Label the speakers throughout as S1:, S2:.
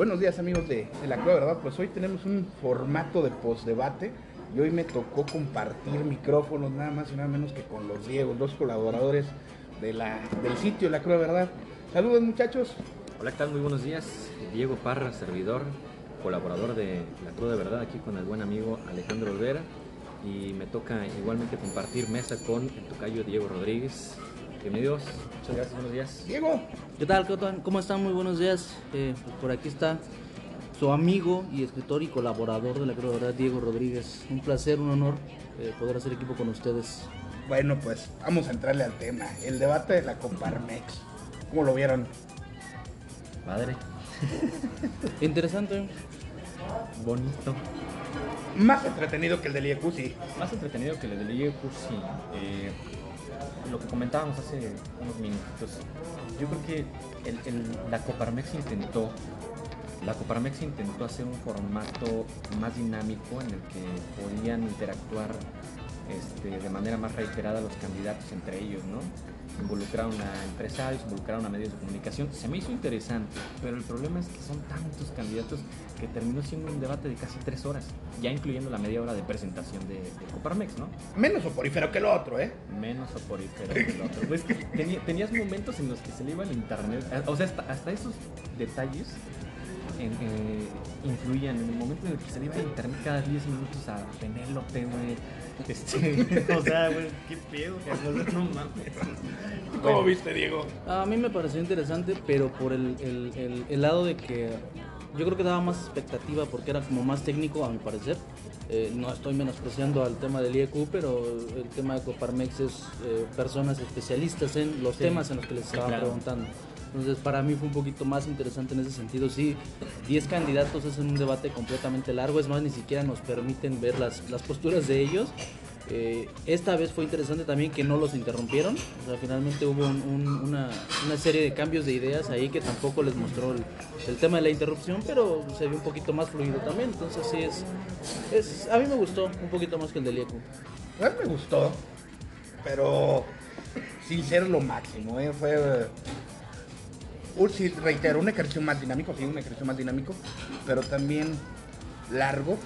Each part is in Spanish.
S1: Buenos días amigos de, de la Cueva, ¿verdad? Pues hoy tenemos un formato de postdebate y hoy me tocó compartir micrófonos nada más y nada menos que con los Diegos, dos colaboradores de la, del sitio La Cueva, ¿verdad? Saludos muchachos.
S2: Hola, ¿qué tal? Muy buenos días. Diego Parra, servidor, colaborador de La Cruz de Verdad, aquí con el buen amigo Alejandro Olvera. Y me toca igualmente compartir mesa con el tocayo Diego Rodríguez. Bienvenidos, muchas gracias, buenos días.
S1: Diego,
S3: ¿Qué tal? ¿Qué tal? ¿Cómo están? Muy buenos días. Eh, pues por aquí está su amigo y escritor y colaborador de la Cruz de Verdad, Diego Rodríguez. Un placer, un honor eh, poder hacer equipo con ustedes.
S1: bueno pues vamos a entrarle al tema, el debate de la Coparmex. ¿Cómo lo vieron?
S2: Padre,
S3: Interesante.
S2: bonito.
S1: Más entretenido que el del IEQ, sí.
S2: Más entretenido que el del IEQ, sí. Eh, lo que comentábamos hace unos minutitos. Yo creo que el- la Coparmex intentó, la Coparmex intentó hacer un formato más dinámico en el que podían interactuar este, de manera más reiterada los candidatos entre ellos, ¿no? Involucraron a empresarios, involucraron a medios de comunicación. Se me hizo interesante, pero el problema es que son tantos candidatos que terminó siendo un debate de casi tres horas, ya incluyendo la media hora de presentación de, de Coparmex, ¿no?
S1: Menos soporífero que el otro, ¿eh?
S2: menos soporífero que el otro. Pues tenías momentos en los que se le iba el internet. O sea, hasta, hasta esos detalles en- eh, influían. En el momento en el que se le iba el internet cada 10 minutos a Penélope, güey. Este, o sea, güey, qué pedo, no mames.
S1: ¿Cómo
S2: Bueno.
S1: viste, Diego?
S3: A mí me pareció interesante, pero por el, el- el- el lado de que yo creo que daba más expectativa porque era como más técnico, a mi parecer. Eh, no estoy menospreciando al tema del IEQ, pero el tema de Coparmex es eh, personas especialistas en los
S2: Sí.
S3: temas en los que les estaban
S2: claro.
S3: preguntando. Entonces, para mí fue un poquito más interesante en ese sentido. Sí, 10 candidatos es un debate completamente largo. Es más, ni siquiera nos permiten ver las, las posturas de ellos. Eh, esta vez fue interesante también que no los interrumpieron. O sea, finalmente hubo un- un- una, una serie de cambios de ideas ahí que tampoco les mostró el, tema de la interrupción, pero se vio un poquito más fluido también. Entonces, sí, es, es. A mí me gustó un poquito más que el del IEQ.
S1: A mí me gustó, pero sin ser lo máximo, ¿eh? Fue, sí, reitero, un ejercicio más dinámico, sí, un ejercicio más dinámico, pero también largo.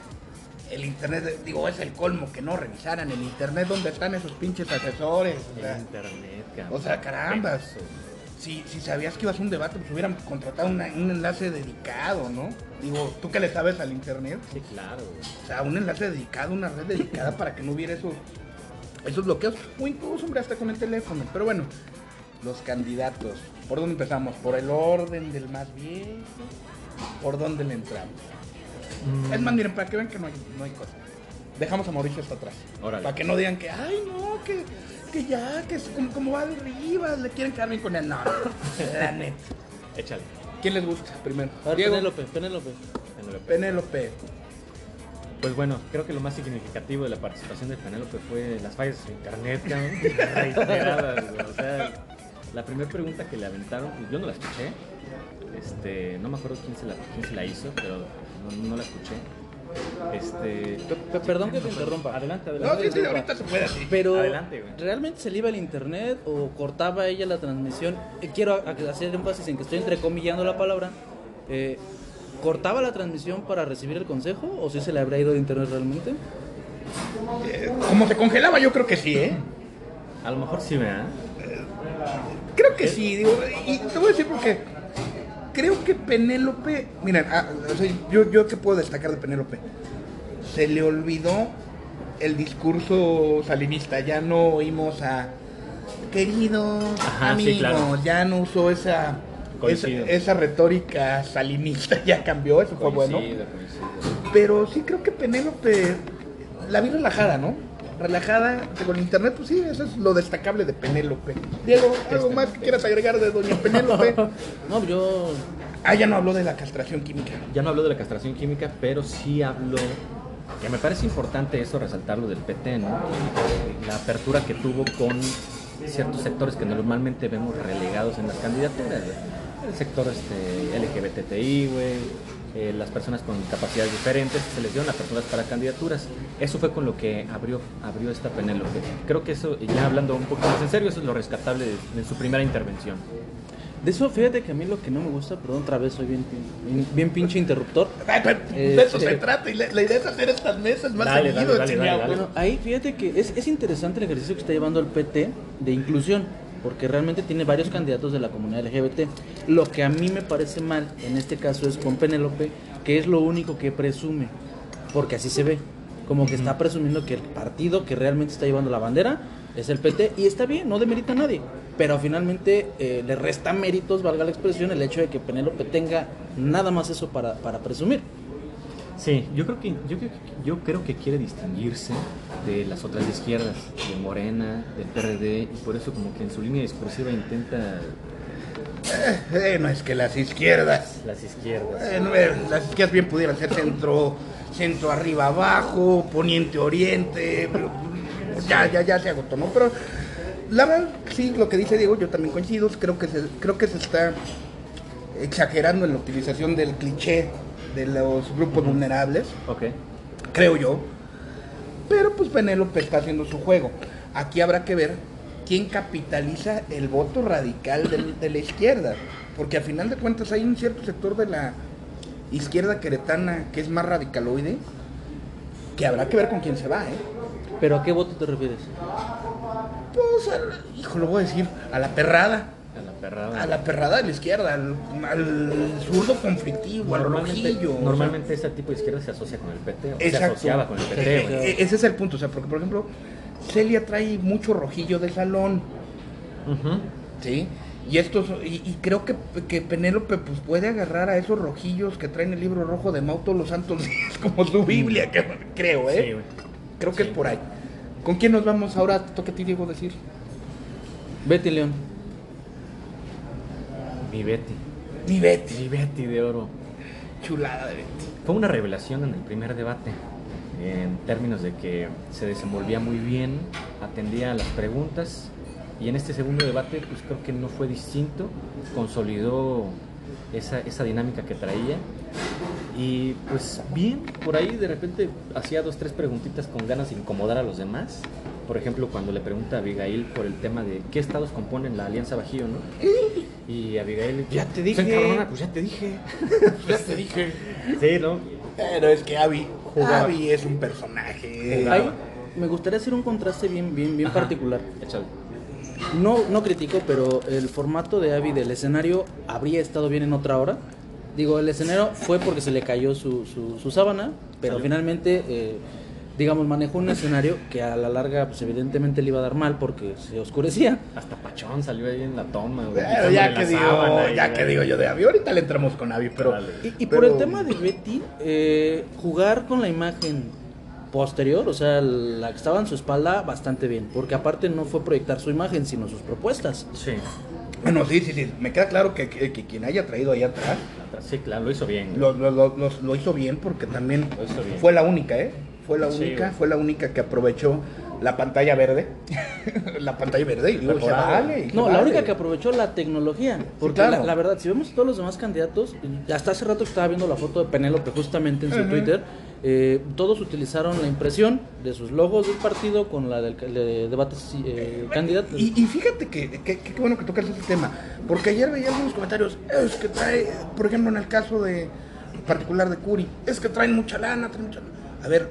S1: El internet, digo, es el colmo que no revisaran el internet donde están esos pinches asesores. O sea,
S2: El internet, cabrón.
S1: o sea, carambas. Si, si sabías que ibas a un debate, pues hubieran contratado una- un enlace dedicado, ¿no? Digo, tú que le sabes al internet,
S2: Sí, claro,
S1: o sea, un enlace dedicado, una red dedicada para que no hubiera esos, esos bloqueos. O incluso, hombre, hasta con el teléfono. Pero bueno, los candidatos. ¿Por dónde empezamos? ¿Por el orden del más viejo? ¿Por dónde le entramos? Es más, miren, para que vean que no hay, no hay cosa. Dejamos a Mauricio hasta atrás.
S2: Órale.
S1: Para que no digan que, ay, no, que, que ya, que es como, como va de arriba, le quieren quedar bien con él. No, la neta.
S2: Échale.
S1: ¿Quién les gusta primero?
S3: Ver,
S1: Diego.
S3: Penélope, Penélope.
S2: Penélope.
S1: Penélope.
S2: Pues bueno, creo que lo más significativo de la participación de Penélope fue las fallas de internet, cabrón. Reiteradas. O sea, la primera pregunta que le aventaron, yo no la escuché. Este, no me acuerdo quién se la, quién se la hizo, pero no, no la escuché. Este.
S3: Pe- pe- perdón que te interrumpa.
S2: Adelante,
S1: No,
S2: adelante.
S1: sí, sí, ahorita se puede así.
S3: Pero
S2: Adelante, güey.
S3: realmente se le iba el internet o cortaba ella la transmisión. Eh, quiero hacer énfasis en que estoy entrecomillando la palabra. Eh, ¿Cortaba la transmisión para recibir el consejo o si se le habría ido el internet realmente?
S1: Eh, como se congelaba, yo creo que sí, ¿eh?
S2: A lo mejor sí, ¿verdad?
S1: Creo que sí, digo, y te voy a decir porque creo que Penélope, miren, ah, o sea, yo, yo qué puedo destacar de Penélope, se le olvidó el discurso salinista, ya no oímos a queridos
S2: Ajá, sí,
S1: amigos,
S2: claro.
S1: ya no usó esa, esa, retórica salinista, ya cambió, eso fue bueno.
S2: Coincido.
S1: Pero sí creo que Penélope la vi relajada, ¿no? Relajada con internet, pues sí, eso es lo destacable de Penélope. Diego, ¿algo más que quieras agregar de doña Penélope?
S3: No, yo
S1: Ah, ya no habló de la castración química.
S2: Ya no habló de la castración química, pero sí habló, que me parece importante eso, resaltarlo del PT, ¿no? Y La apertura que tuvo con ciertos sectores que normalmente vemos relegados en las candidaturas. El sector este, LGBTI, güey, eh, las personas con capacidades diferentes, se les dieron aperturas para candidaturas. Eso fue con lo que abrió, abrió esta Penélope. Creo que eso, ya hablando un poco más en serio, eso es lo rescatable de, de su primera intervención.
S3: De eso, fíjate que a mí lo que no me gusta, perdón, otra vez soy bien, bien, bien pinche interruptor.
S1: De eso
S3: Este-
S1: se trata. Y la, la idea es hacer estas mesas más
S2: Dale,
S1: seguido.
S2: dale, dale,
S1: chingado.
S2: dale, dale.
S3: Bueno, ahí fíjate que es, es interesante el ejercicio que está llevando el PT de inclusión, porque realmente tiene varios candidatos de la comunidad LGBT. Lo que a mí me parece mal en este caso es con Penélope, que es lo único que presume, porque así se ve, como que está presumiendo que el partido que realmente está llevando la bandera es el PT, y está bien, no demerita a nadie, pero finalmente eh, le resta méritos, valga la expresión, el hecho de que Penélope tenga nada más eso para, para presumir.
S2: Sí, yo creo que yo, creo que- yo creo que quiere distinguirse de las otras izquierdas, de Morena, del PRD, y por eso como que en su línea discursiva intenta
S1: Eh, no es que las izquierdas.
S2: las izquierdas.
S1: eh, no, eh, las izquierdas bien pudieran ser centro, centro arriba abajo, poniente oriente. pero, ya, ya, ya se agotó, ¿no? Pero la verdad, sí, lo que dice Diego, yo también coincido. Creo que se, creo que se está exagerando en la utilización del cliché de los grupos vulnerables.
S2: Ok.
S1: creo yo. Pero pues Penélope está haciendo su juego. Aquí habrá que ver quién capitaliza el voto radical de, la izquierda. Porque a final de cuentas hay un cierto sector de la izquierda queretana que es más radicaloide, que habrá que ver con quién se va, ¿eh?
S3: ¿Pero a qué voto te refieres?
S1: Pues, al- hijo, lo voy a decir, a la perrada.
S2: A la perrada.
S1: A la perrada de la izquierda, al, al zurdo conflictivo, al
S2: Normalmente,
S1: rojillo. o sea.
S2: normalmente ese tipo de izquierda se asocia con el PT, o se asociaba con el PT. Güey.
S1: eh, ese es el punto, o sea, porque por ejemplo, Celia trae mucho rojillo de salón. ¿sí? Y estos, y, y creo que, que Penélope pues puede agarrar a esos rojillos que traen el libro rojo de Mao todos los santos días, como su Biblia, que, creo, ¿eh? Creo que
S2: sí.
S1: es por ahí. ¿Con quién nos vamos ahora? Toca a ti, Diego, decir.
S3: Betty León.
S2: Mi Betty.
S1: Mi Betty,
S2: Mi Betty de oro.
S1: chulada de Betty.
S2: Fue una revelación en el primer debate, en términos de que se desenvolvía muy bien, atendía a las preguntas, y en este segundo debate, pues creo que no fue distinto, consolidó esa, esa dinámica que traía, y pues bien, por ahí de repente hacía dos, tres preguntitas con ganas de incomodar a los demás. Por ejemplo, cuando le pregunta a Abigail por el tema de qué estados componen la Alianza Bajío, ¿no? Y Abigail,
S1: Ya te
S2: "Se
S1: dije".
S2: encabrona, pues ya te dije.
S1: Ya te dije.
S2: Sí, ¿no?
S1: Pero es que Abby,
S2: Jugaba.
S1: Abby es un personaje.
S3: Ahí me gustaría hacer un contraste bien, bien, bien
S2: Ajá.
S3: particular.
S2: Échale.
S3: No, no critico, pero el formato de Abby del escenario habría estado bien en otra hora. Digo, el escenario fue porque se le cayó su, su, su sábana, pero
S2: Salió.
S3: finalmente, eh, digamos, manejó un escenario que a la larga, pues evidentemente le iba a dar mal porque se oscurecía.
S2: Hasta Pachón salió ahí en la toma, güey.
S1: Pero ya que digo,
S2: sábana
S1: ya
S2: güey.
S1: que digo yo de Abby, ahorita le entramos con Abby, pero
S2: Dale.
S3: Y, y
S1: pero-
S3: por el tema de Betty, eh, jugar con la imagen posterior, o sea, la que estaba en su espalda, bastante bien, porque aparte no fue proyectar su imagen, sino sus propuestas.
S2: Sí.
S1: Bueno, sí, sí, sí. Me queda claro que, que- que quien haya traído ahí atrás
S2: Sí, claro, lo hizo bien.
S1: lo, lo- lo- lo- lo hizo bien porque también
S2: Lo hizo bien.
S1: fue la única, ¿eh? Fue la
S2: Sí,
S1: única,
S2: güey.
S1: fue la única que aprovechó la pantalla verde. la pantalla verde y digo, vale.
S3: No, la única que aprovechó la tecnología. Porque
S1: claro.
S3: la, la verdad, si vemos todos los demás candidatos, hasta hace rato que estaba viendo la foto de Penélope justamente en su. Twitter, eh, todos utilizaron la impresión de sus logos del partido con la del de debates eh, candidatos.
S1: Y, y fíjate que, que- que qué bueno que tocas ese tema, porque ayer veía algunos comentarios, es que trae, por ejemplo en el caso de particular de Curi, es que traen mucha lana, traen mucha lana. A ver,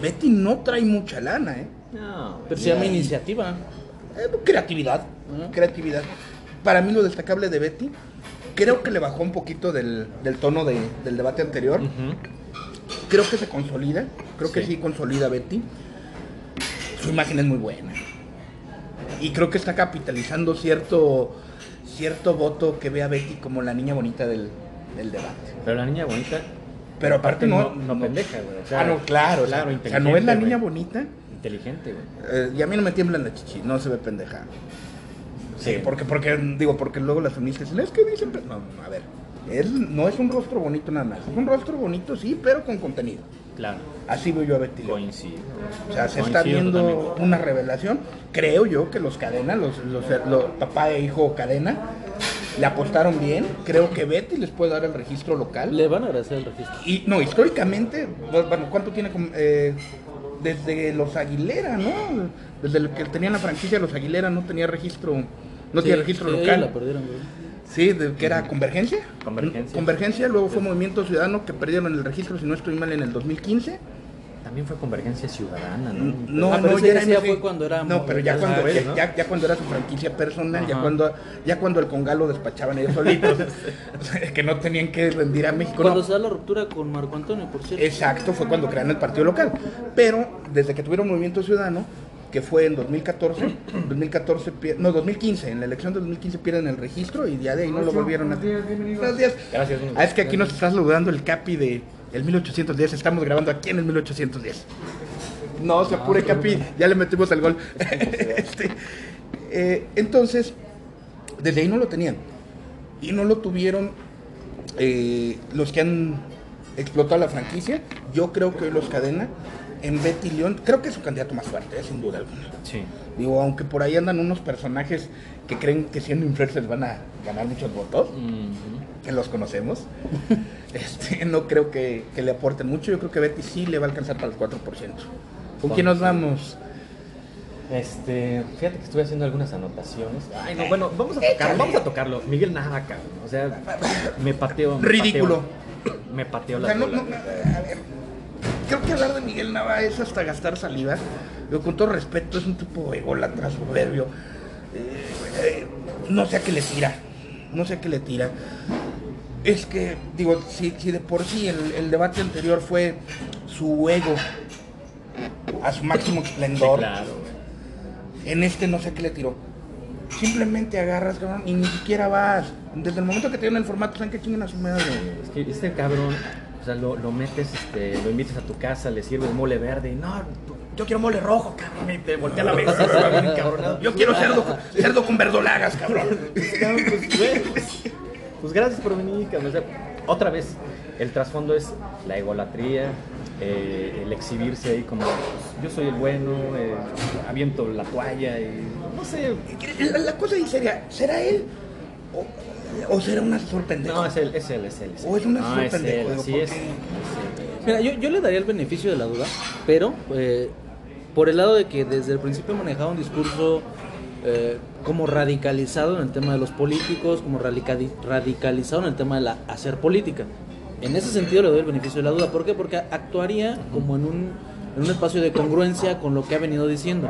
S1: Betty no trae mucha lana, ¿eh?
S2: No,
S3: Pero se llama iniciativa.
S1: Eh, creatividad, creatividad. Para mí lo destacable de Betty, creo que le bajó un poquito del, del tono de- del debate anterior. Creo que se consolida, creo que
S2: Sí.
S1: sí consolida Betty. Su imagen es muy buena. Y creo que está capitalizando cierto, cierto voto que ve a Betty como la niña bonita del, del debate.
S2: Pero la niña bonita.
S1: Pero aparte no,
S2: no, pendeja, güey. O sea,
S1: ah, no, claro,
S2: claro.
S1: O sea, no es la niña bonita.
S2: Inteligente, güey.
S1: eh, y a mí no me tiemblan la chichi, no se ve pendeja. Sí, porque, porque, digo, porque luego las feministas dicen, es que dicen, pe-". no, no, a ver, él no es un rostro bonito nada más, es un rostro bonito sí, pero con contenido.
S2: Claro.
S1: Así veo yo a Betty.
S2: Coincido.
S1: O sea, se está viendo
S2: totalmente.
S1: una revelación. Creo yo que los cadena, los, los, los papá e hijo cadena, le apostaron bien. Creo que Betty les puede dar el registro local.
S3: Le van a agradecer el registro.
S1: Y no, históricamente, bueno, ¿cuánto tiene? eh, desde los Aguilera, ¿no? Desde el que tenían la franquicia los Aguilera no tenía registro, no
S3: Sí,
S1: tiene registro
S3: sí,
S1: local.
S3: la perdieron, güey.
S1: Sí, de- que era Convergencia.
S2: Convergencia.
S1: Convergencia, luego fue Movimiento Ciudadano que perdieron el registro, si no estoy mal, en el 2015.
S2: También fue Convergencia Ciudadana, ¿no?
S1: No,
S3: Ah, pero
S1: no, ya era
S3: ya fue cuando era
S1: No, pero ya cuando, ya,
S2: ¿no?
S1: ya- ya cuando era su franquicia personal, ya cuando, ya cuando el Congalo despachaban ellos solitos, que no tenían que rendir a México.
S3: Cuando
S1: no.
S3: se da la ruptura con Marco Antonio, por cierto.
S1: Exacto, fue cuando crearon el partido local. Pero desde que tuvieron Movimiento Ciudadano, que fue en 2014, 2014 pier- no, 2015, en la elección de 2015 pierden el registro y ya de ahí no lo volvieron a... Buenos días.
S2: Gracias.
S1: Ah, es que aquí nos está saludando el Capi de el 1810, estamos grabando aquí en el 1810. No, se apure Capi, ya le metimos el gol. Este, eh, entonces, desde ahí no lo tenían. Y no lo tuvieron eh, los que han explotado la franquicia. Yo creo que los cadena en Betty León, creo que es su candidato más fuerte, eh, sin duda alguna.
S2: Sí.
S1: Digo, aunque por ahí andan unos personajes que creen que siendo influencers van a ganar muchos votos,
S2: Ujú.
S1: que los conocemos, este, no creo que, que le aporten mucho. Yo creo que Betty sí le va a alcanzar para el 4%. ¿Con quién nos vamos?
S2: Este, fíjate que estuve haciendo algunas anotaciones. Ay, no, bueno, vamos a tocarlo, vamos a tocarlo. Miguel Nava, cabrón. O sea, me pateo. me
S1: Ridículo.
S2: pateo- Me pateo
S1: O
S2: la
S1: sea, no-
S2: bola.
S1: no, a ver, creo que hablar de Miguel Nava es hasta gastar saliva. Yo, con todo respeto, es un tipo ególatra, soberbio. Eh, eh, no sé a qué le tira. No sé a qué le tira. Es que, digo, si, si de por sí el, el debate anterior fue su ego a su máximo
S2: Sí,
S1: esplendor,
S2: claro, güey.
S1: en este no sé qué le tiró. Simplemente agarras, cabrón, y ni siquiera vas. Desde el momento que te dieron el formato, saben que chinguen a su madre.
S2: Es que este cabrón, o sea, lo, lo metes, este, lo invitas a tu casa, le sirves mole verde y no, yo quiero mole rojo, cabrón, y te voltea la mesa.
S1: Yo quiero cerdo, cerdo con verdolagas, cabrón.
S2: Pues, gracias por venir. O sea, otra vez, el trasfondo es la egolatría, eh, el exhibirse ahí como pues, yo soy el bueno, eh, aviento la toalla y no sé.
S1: La, la cosa ahí sería, ¿será él? O, o será un asesor pendejo?
S2: No, es él, es él, es él. es él.
S1: O es un
S2: No,
S1: asesor
S2: es él, así
S1: porque-
S2: es. es él.
S3: Mira, yo, yo le daría el beneficio de la duda, pero eh, por el lado de que desde el principio manejaba un discurso eh, como radicalizado en el tema de los políticos, como radicali- radicalizado en el tema de la hacer política. En ese sentido le doy el beneficio de la duda. ¿Por qué? Porque actuaría como en un, en un espacio de congruencia con lo que ha venido diciendo.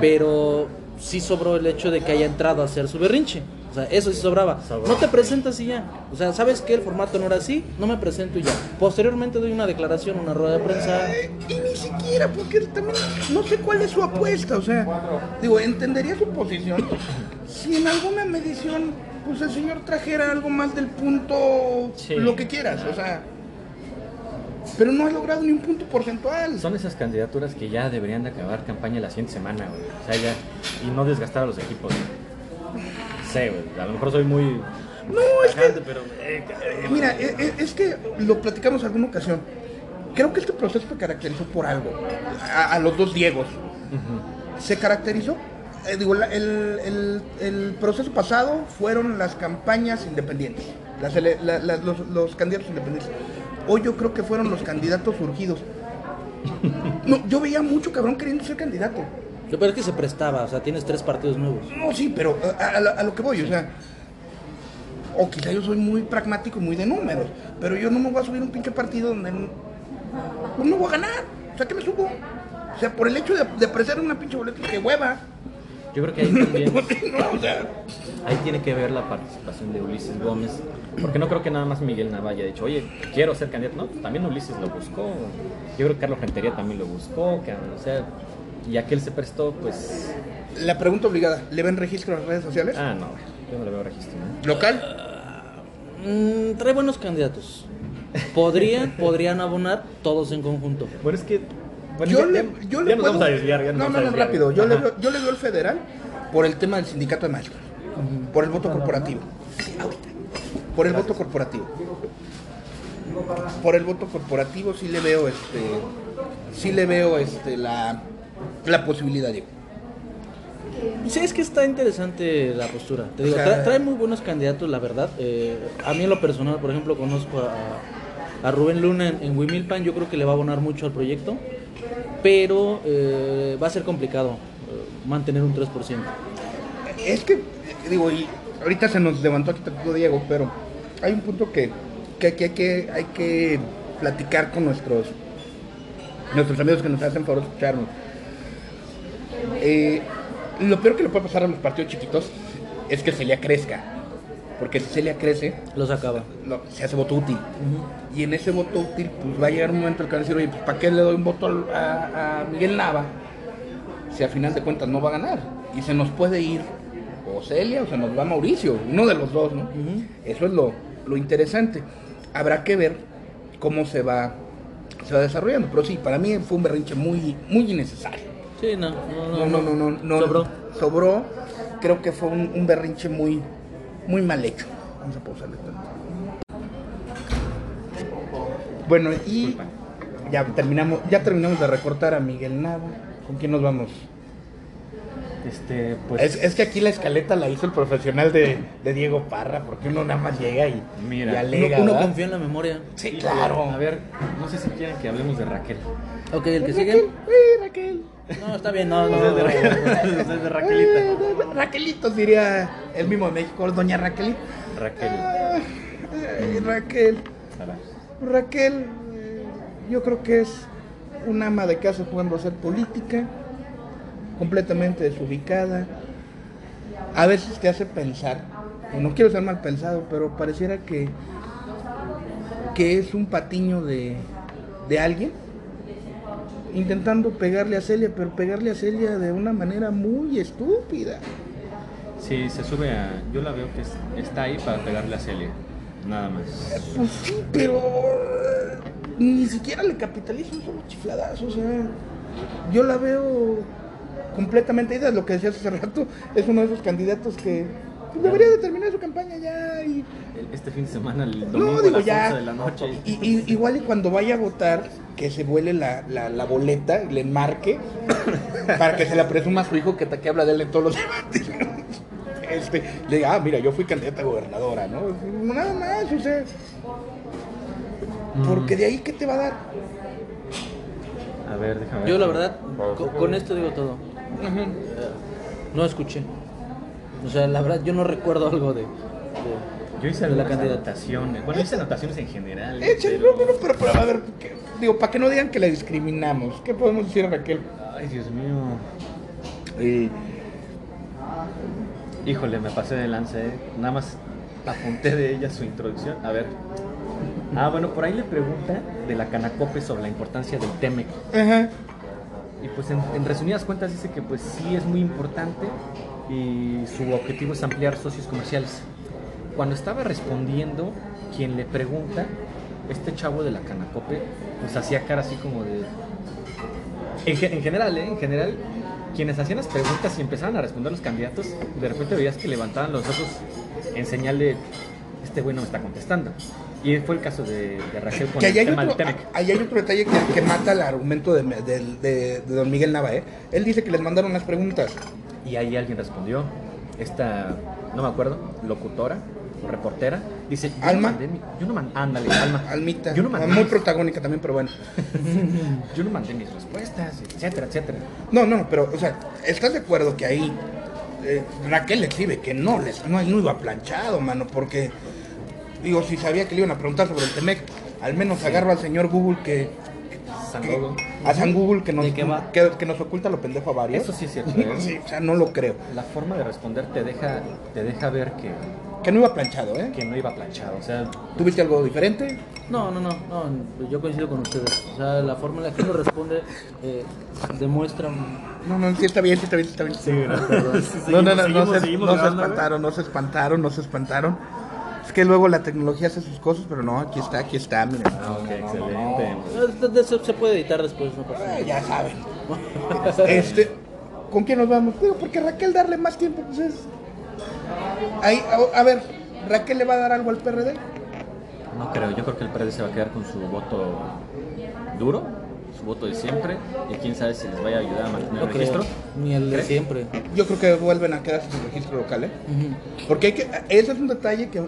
S3: Pero sí sobró el hecho de que haya entrado a hacer su berrinche. O sea, eso sí sobraba. No te presentas y ya. O sea, ¿sabes que El formato no era así, no me presento y ya. Posteriormente doy una declaración, una rueda de prensa.
S1: Eh, Y ni siquiera, porque también no sé cuál es su apuesta. O sea, digo, entendería su posición si en alguna medición, pues el señor trajera algo más del punto,
S2: Sí.
S1: lo que quieras. O sea, pero no ha logrado ni un punto porcentual.
S2: Son esas candidaturas que ya deberían de acabar campaña la siguiente semana, güey. O sea, ya. Y no desgastar a los equipos. Sé. A lo mejor soy muy.
S1: No, es que
S2: pero. eh,
S1: Eh, Mira, e- e- es que lo platicamos alguna ocasión. Creo que este proceso se caracterizó por algo. A, a los dos Diegos. Se caracterizó. eh, digo, la- el, el- el proceso pasado fueron las campañas independientes. Las ele- la- la- los, los candidatos independientes. Hoy yo creo que fueron los candidatos surgidos. No, yo veía mucho cabrón queriendo ser candidato.
S3: Lo peor es que se prestaba, o sea, tienes tres partidos nuevos.
S1: No, sí, pero a, a lo- a lo que voy, o sea. O quizá yo soy muy pragmático y muy de números, pero yo no me voy a subir un pinche partido donde no, pues no voy a ganar. O sea, que me subo. O sea, por el hecho de, de apreciar una pinche boleta, que hueva.
S2: Yo creo que ahí también.
S1: No, o sea,
S2: Ahí tiene que ver la participación de Ulises Gómez. Porque no creo que nada más Miguel Nava haya dicho, oye, quiero ser candidato. No, también Ulises lo buscó. Yo creo que Carlos Rentería también lo buscó. cabrón. O sea, ya que él se prestó, pues.
S1: la pregunta obligada, ¿le ven registro en las redes sociales?
S2: Ah, no, yo no le veo registro. ¿no?
S1: ¿Local?
S3: Mm, trae buenos candidatos. Podrían, podrían abonar todos en conjunto.
S2: Bueno, es que. bueno,
S1: yo
S2: ya-
S1: le, yo
S2: ya
S1: le
S2: nos
S1: puedo-
S2: vamos a desviar. Ya
S1: no, no,
S2: a
S1: no, rápido. Yo le, veo, yo le veo el federal por el tema del sindicato de maestros. Por el voto corporativo. Por el voto corporativo. Por el voto corporativo sí le veo este. Sí le veo este la, la posibilidad, Diego.
S3: Sí, es que está interesante la postura. Te digo,
S1: O sea-
S3: tra- trae muy buenos candidatos, la verdad. Eh, a mí en lo personal, por ejemplo, conozco a, a Rubén Luna en, en Wimilpan. Yo creo que le va a abonar mucho al proyecto. Pero eh, va a ser complicado eh, mantener un 3%.
S1: Es que, digo, y ahorita se nos levantó aquí tantito Diego, pero hay un punto que, que, que, que hay que platicar con nuestros nuestros amigos que nos hacen favor de escucharnos. Eh, lo peor que le puede pasar a los partidos chiquitos es que Celia crezca. Porque si Celia crece,
S3: Los acaba.
S1: lo- se hace voto útil. Y en ese voto útil, pues va a llegar un momento en el que van a decir, oye, pues ¿para qué le doy un voto al- a, a Miguel Nava? Si a final de cuentas no va a ganar. Y se nos puede ir o Celia o se nos va Mauricio, uno de los dos, ¿no? Eso es lo, lo interesante. Habrá que ver cómo se va, se va desarrollando. Pero sí, para mí fue un berrinche muy, muy innecesario.
S3: Sí, no,
S1: No, no, no, no, no.
S3: Sobró.
S1: Sobró. Creo que fue un, un berrinche muy, muy mal hecho. Vamos a pausarle tanto. Bueno, y ya terminamos, ya terminamos de recortar a Miguel Nava. ¿Con quién nos vamos?
S2: Este, pues.
S1: Es, es que aquí la escaleta la hizo el profesional de, de Diego Parra, porque uno nada más llega y,
S2: Mira,
S1: y alega.
S3: Uno, confía en la memoria.
S1: Sí, claro.
S2: A ver, no sé si quieren que hablemos de Raquel.
S3: Ok, el que
S1: Raquel,
S3: sigue.
S1: uy, Raquel.
S3: No, está bien, no, no.
S2: Ustedes de,
S3: no,
S2: Ra-
S3: no.
S2: ustedes de Raquelita.
S1: Eh, Raquelitos diría el mismo de México, doña Raquelita.
S2: Raquel.
S1: Ay, Raquel.
S2: Sara.
S1: Raquel, eh, yo creo que es una ama de casa jugando a hacer política, completamente desubicada. A veces te hace pensar, y no quiero ser mal pensado, pero pareciera que, que es un patiño de, de alguien intentando pegarle a Celia, pero pegarle a Celia de una manera muy estúpida.
S2: Sí, se sube a. Yo la veo que es- está ahí para pegarle a Celia. Nada más.
S1: Pues sí, pero eh, ni siquiera le capitaliza un solo chifladazo, o sea, yo la veo completamente ida, lo que decías hace rato, es uno de esos candidatos que debería de terminar su campaña ya y,
S2: Este fin de semana, el
S1: No,
S2: domingo
S1: digo,
S2: a las
S1: ya.
S2: 11 de la noche.
S1: y- y- igual y cuando vaya a votar, que se vuele la, la, la boleta, le enmarque, para que se la presuma a su hijo que, que habla de él en todos los debates. Este, le diga, ah, mira, yo fui candidata a gobernadora, ¿no? Nada más, o sea. Porque de ahí, ¿qué te va a dar?
S2: A ver, déjame ver.
S3: Yo, la verdad, co- con, esto digo todo. No escuché. O sea, la verdad, yo no recuerdo algo de. de-
S2: Yo hice
S3: de la
S2: anotaciones. Bueno, hice anotaciones en general.
S1: Échale,
S2: pero-
S1: no, no, pero, pero, a ver, ¿qué? digo, para que no digan que la discriminamos, ¿qué podemos decir, Raquel?
S2: Ay, Dios mío.
S1: Eh,
S2: Híjole, me pasé de lance. ¿eh? Nada más apunté de ella su introducción. A ver. Ah, bueno, por ahí le pregunta de la Canacope sobre la importancia del TEMEC.
S1: ajá.
S2: Y pues en, en resumidas cuentas dice que pues sí es muy importante y su objetivo es ampliar socios comerciales. Cuando estaba respondiendo, quien le pregunta, este chavo de la Canacope, pues hacía cara así como de... En, en general, ¿eh? En general, quienes hacían las preguntas y empezaban a responder los candidatos, de repente veías que levantaban los ojos en señal de, este güey no me está contestando. Y fue el caso de, de Raquel con
S1: Que
S2: el
S1: hay,
S2: tema
S1: otro,
S2: del
S1: ahí hay otro detalle que, que mata el argumento de, de- de- de don Miguel Nava, ¿eh? Él dice que les mandaron las preguntas.
S2: Y ahí alguien respondió, esta, no me acuerdo, locutora reportera, dice, yo
S1: Alma.
S2: no mandé mi- yo no mandé, ándale, Alma,
S1: Almita,
S2: yo no mandé,
S1: muy
S2: mis,
S1: protagónica también, pero bueno.
S2: yo no mandé mis respuestas, etcétera, etcétera.
S1: No, no, pero, o sea, ¿estás de acuerdo que ahí eh, Raquel le escribe que no, les, no, no iba planchado, mano? Porque, digo, si sabía que le iban a preguntar sobre el Temec, al menos agarro al señor Google que...
S2: San
S1: que-
S2: Google.
S1: a San Google que nos,
S3: ¿De qué va?
S1: que, que nos oculta lo pendejo a varios.
S2: Eso sí es cierto, ¿eh?
S1: sí, o sea, no lo creo.
S2: La forma de responder te deja, te deja ver que,
S1: Que no iba planchado, ¿eh?
S2: que no iba planchado, o sea,
S1: ¿Tuviste algo diferente?
S3: No, no, no, no, yo coincido con ustedes. O sea, la forma en la que uno responde eh, demuestra.
S1: No, no, sí está bien, sí está bien, sí está bien.
S3: Perdón.
S1: No, no, no, no,
S2: seguimos,
S1: se,
S2: seguimos
S1: no se
S2: grabando,
S1: espantaron, no se espantaron, no se espantaron. Es que luego la tecnología hace sus cosas, pero no, aquí está, aquí está, miren.
S2: ah, ok, excelente.
S3: Eso se puede editar después, no pasa nada.
S1: Ya saben. Este, ¿con quién nos vamos? Digo, porque Raquel darle más tiempo, pues es. Ahí, a, a ver, ¿Raquel le va a dar algo al PRD?
S2: No creo, yo creo que el PRD se va a quedar con su voto duro, su voto de siempre, y quién sabe si les vaya a ayudar a mantener
S3: No
S2: el
S3: creo.
S2: registro.
S3: Ni el de
S2: ¿Crees?
S3: siempre.
S1: Yo creo que vuelven a quedarse sin registro local, ¿eh? Porque hay que, ese es un detalle que,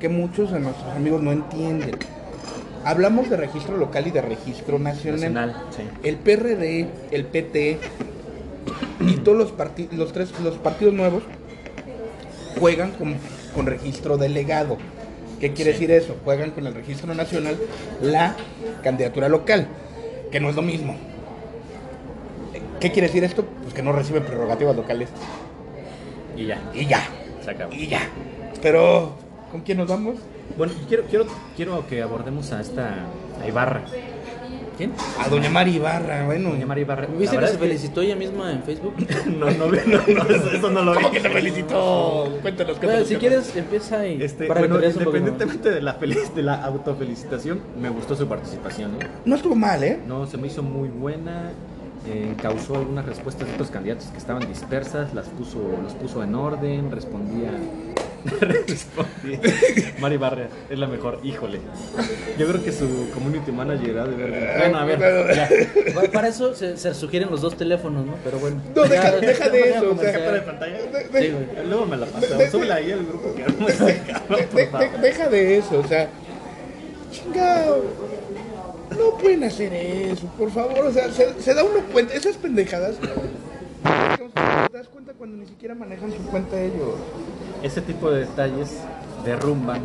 S1: que muchos de nuestros amigos no entienden. Hablamos de registro local y de registro nacional.
S2: Nacional, sí.
S1: El PRD, el PT y todos los, parti- los, tres, los partidos nuevos juegan con, con registro delegado. ¿Qué quiere decir eso? Juegan con el registro nacional la candidatura local, que no es lo mismo. ¿Qué quiere decir esto? Pues que no reciben prerrogativas locales.
S2: Y ya,
S1: Y ya.
S2: se acabó.
S1: Y ya. Pero, ¿con quién nos vamos?
S2: Bueno, quiero, quiero, quiero que abordemos a esta a Ibarra. ¿Quién?
S1: A Doña Mari Ibarra, bueno.
S2: Doña María Ibarra.
S3: ¿Viste que se
S2: es que-
S3: felicitó ella misma en Facebook?
S2: No, no, no, no, eso, no lo vi.
S1: ¿Cómo que se felicitó? Cuéntanos,
S3: Bueno,
S1: cuéntanos.
S3: si quieres, empieza y
S2: Este,
S3: para que
S2: bueno, independientemente de la, feliz, de la autofelicitación, me gustó su participación. ¿eh?
S1: No estuvo mal, ¿eh?
S2: No, se me hizo muy buena. eh, causó algunas respuestas de otros candidatos que estaban dispersas, las puso, los puso en orden, respondía. Mari Barria es la mejor, híjole. Yo creo que su community manager ha de ver. Bueno, a ver, ya.
S3: Bueno, Para eso se, se sugieren los dos teléfonos, ¿no? Pero bueno.
S1: No, deja,
S3: Ya,
S1: deja de eso. o
S3: comercial.
S1: sea,
S2: Captura de pantalla.
S1: de- de-
S3: Sí, güey.
S2: Luego me la
S1: De-
S2: pasamos.
S1: de-
S2: Súbela ahí al grupo que armó ese cabrón,
S1: de-
S2: por
S1: de-
S2: favor.
S1: deja de eso, o sea, chingado. No pueden hacer eso, por favor. O sea, se, se da uno cuenta, esas pendejadas. Te das cuenta cuando ni siquiera manejan su cuenta ellos.
S2: Ese tipo de detalles derrumban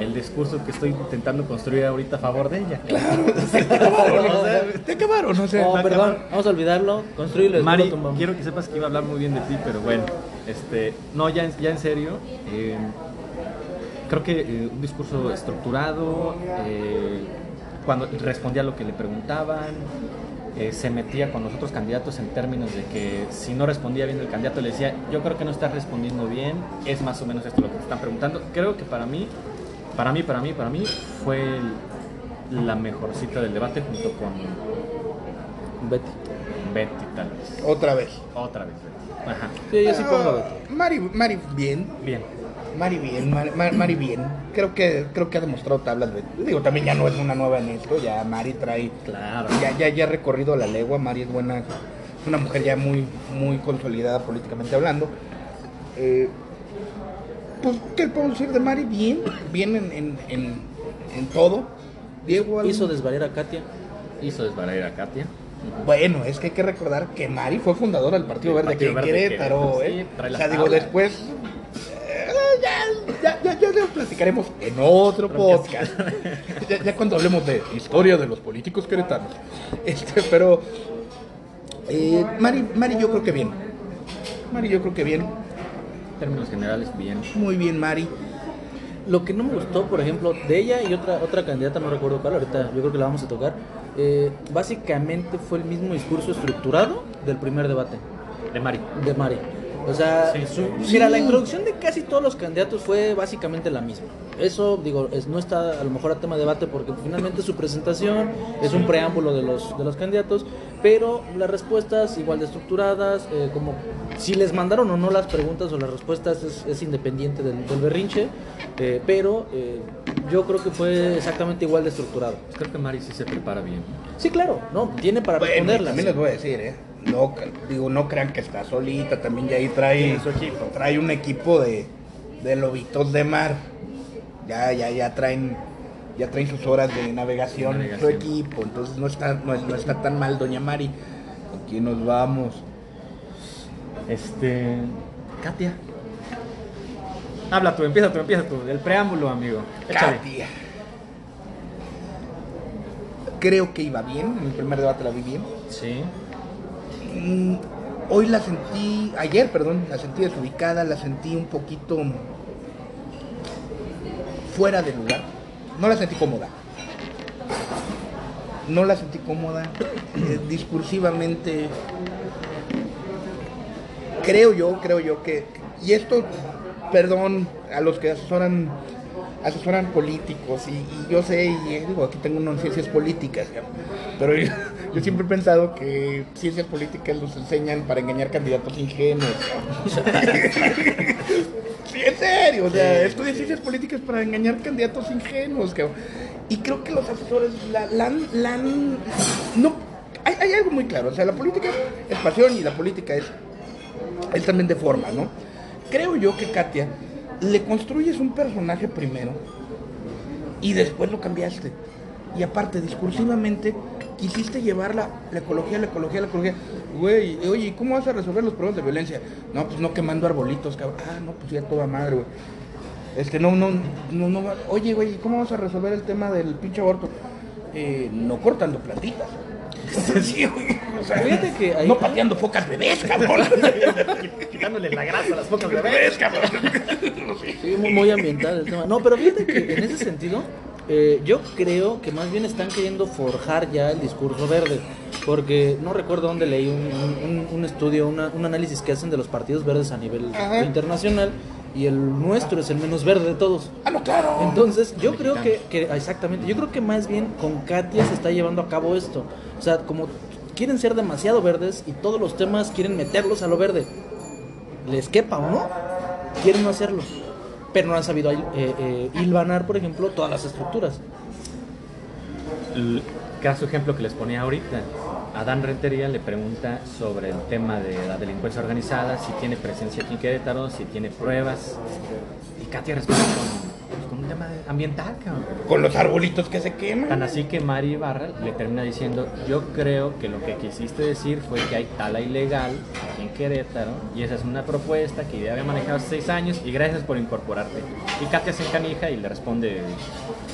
S2: el discurso que estoy intentando construir ahorita a favor de ella.
S1: Te acabaron, o sea, te acabaron, o sea.
S3: No,
S2: la
S3: perdón, vamos a olvidarlo. Construirlo.
S2: Mari, quiero que sepas que iba a hablar muy bien de ti, pero bueno, este, no, ya en, ya en serio, eh, creo que eh, un discurso estructurado, eh, cuando respondía a lo que le preguntaban, eh, se metía con los otros candidatos en términos de que si no respondía bien el candidato le decía, yo creo que no estás respondiendo bien, es más o menos esto lo que te están preguntando. Creo que para mí, para mí, para mí, para mí, fue el- la mejor cita del debate junto con
S3: Betty.
S2: Betty tal vez.
S1: Otra vez.
S2: Otra vez, Betty. Ajá.
S3: Sí, yo sí pongo.
S1: Mari, Mari, bien.
S2: Bien.
S1: Mari bien, Mari, bien. Creo que, creo que ha demostrado tablas. de- Digo, también ya no es una nueva en esto. Ya Mari trae.
S2: Claro.
S1: Ya, ya, ya ha recorrido la legua. Mari es buena. Es una mujer ya muy, muy consolidada políticamente hablando. Eh, pues, ¿qué podemos decir de Mari? Bien. Bien en, en, en, en todo. Diego algo-
S3: Hizo desvariar a Katia.
S2: Hizo desbarrer a Katia.
S1: Bueno, es que hay que recordar que Mari fue fundadora del Partido Verde
S2: Partido
S1: en Querétaro,
S2: que-
S1: ¿eh?
S2: trae
S1: o sea, digo, después ya, ya, ya, lo platicaremos en otro podcast. ya, ya cuando hablemos de historia de los políticos queretanos. Este, pero eh, Mari, Mari yo creo que bien. Mari yo creo que bien.
S2: En términos generales, bien.
S1: Muy bien, Mari.
S3: Lo que no me gustó, por ejemplo, de ella y otra otra candidata, no recuerdo cuál, ahorita yo creo que la vamos a tocar, eh, básicamente fue el mismo discurso estructurado del primer debate
S2: De Mari.
S3: de Mari. O sea,
S2: Sí,
S3: su-
S1: sí.
S3: mira, la introducción de casi todos los candidatos fue básicamente la misma. Eso, digo, es, no está a lo mejor a tema de debate porque finalmente su presentación es un preámbulo de los, de los candidatos, pero las respuestas igual de estructuradas, eh, como si les mandaron o no las preguntas o las respuestas es, es independiente del, del berrinche, eh, pero eh, yo creo que fue exactamente igual de estructurado.
S2: Creo que Mari sí se prepara bien.
S3: Sí, claro, no, tiene para
S1: Bueno,
S3: responderlas.
S1: también les voy a decir, ¿eh? No, digo, no crean que está solita, también ya ahí trae
S2: su equipo.
S1: Trae un equipo de, de lobitos de mar. Ya, ya, ya traen, ya traen sus horas de navegación, su
S2: Navegación.
S1: equipo. Entonces no está, no, no está tan mal, doña Mari. ¿Con quién nos vamos?
S2: Este. Katia. Habla tú, empieza tú, empieza tú. El preámbulo, amigo. Échale.
S1: Katia. Creo que iba bien, en el primer debate la vi bien.
S2: Sí.
S1: Hoy la sentí, ayer, perdón, la sentí desubicada, la sentí un poquito fuera de lugar. No la sentí cómoda. No la sentí cómoda. Eh, discursivamente, creo yo, creo yo que, y esto, perdón, a los que asesoran asesoran políticos y, yo sé y eh, digo aquí tengo unas ciencias políticas pero yo siempre he pensado que ciencias políticas los enseñan para engañar candidatos ingenuos sí en serio o sea estudian ciencias políticas para engañar candidatos ingenuos cabrón. y creo que los asesores la, la la no hay, hay algo muy claro o sea la política es pasión y la política es es también de forma, ¿no? Creo yo que Katia le construyes un personaje primero y después lo cambiaste. Y aparte, discursivamente, quisiste llevar la, la ecología, la ecología, la ecología. Güey, oye, ¿y cómo vas a resolver los problemas de violencia? No, pues no quemando arbolitos, cabrón. Ah, no, pues ya toda madre, güey. Este, no, no, no, no. Oye, güey, ¿cómo vamos a resolver el tema del pinche aborto? Eh, no cortando plantitas. Sí, güey, o sea,
S3: Fíjate que ahí-
S1: no pateando focas bebés, cabrón.
S2: Quitándole la grasa a las pocas
S1: bebés, cabrón.
S3: Sí, muy, muy ambiental el tema. No, pero fíjate que en ese sentido, eh, yo creo que más bien están queriendo forjar ya el discurso verde. Porque no recuerdo dónde leí un, un- un estudio, una- un análisis que hacen de los partidos verdes a nivel
S1: Ajá.
S3: internacional. Y el nuestro es el menos verde de todos.
S1: Ah, no, claro.
S3: Entonces, yo creo que, que- exactamente, yo creo que más bien con Katia se está llevando a cabo esto. O sea, como quieren ser demasiado verdes y todos los temas quieren meterlos a lo verde. Les quepa o no, quieren no hacerlo. Pero no han sabido eh, eh, por ejemplo, todas las estructuras.
S2: El caso ejemplo que les ponía ahorita, Adán Rentería le pregunta sobre el tema de la delincuencia organizada, si tiene presencia aquí en Querétaro, si tiene pruebas. Y Katia responde con, con un tema de- ambiental, cabrón.
S1: Con los arbolitos que se queman.
S2: Tan así que Mari Ibarra le termina diciendo, yo creo que lo que quisiste decir fue que hay tala ilegal aquí en Querétaro y esa es una propuesta que ya había manejado hace seis años y gracias por incorporarte. Y Katia se encanija y le responde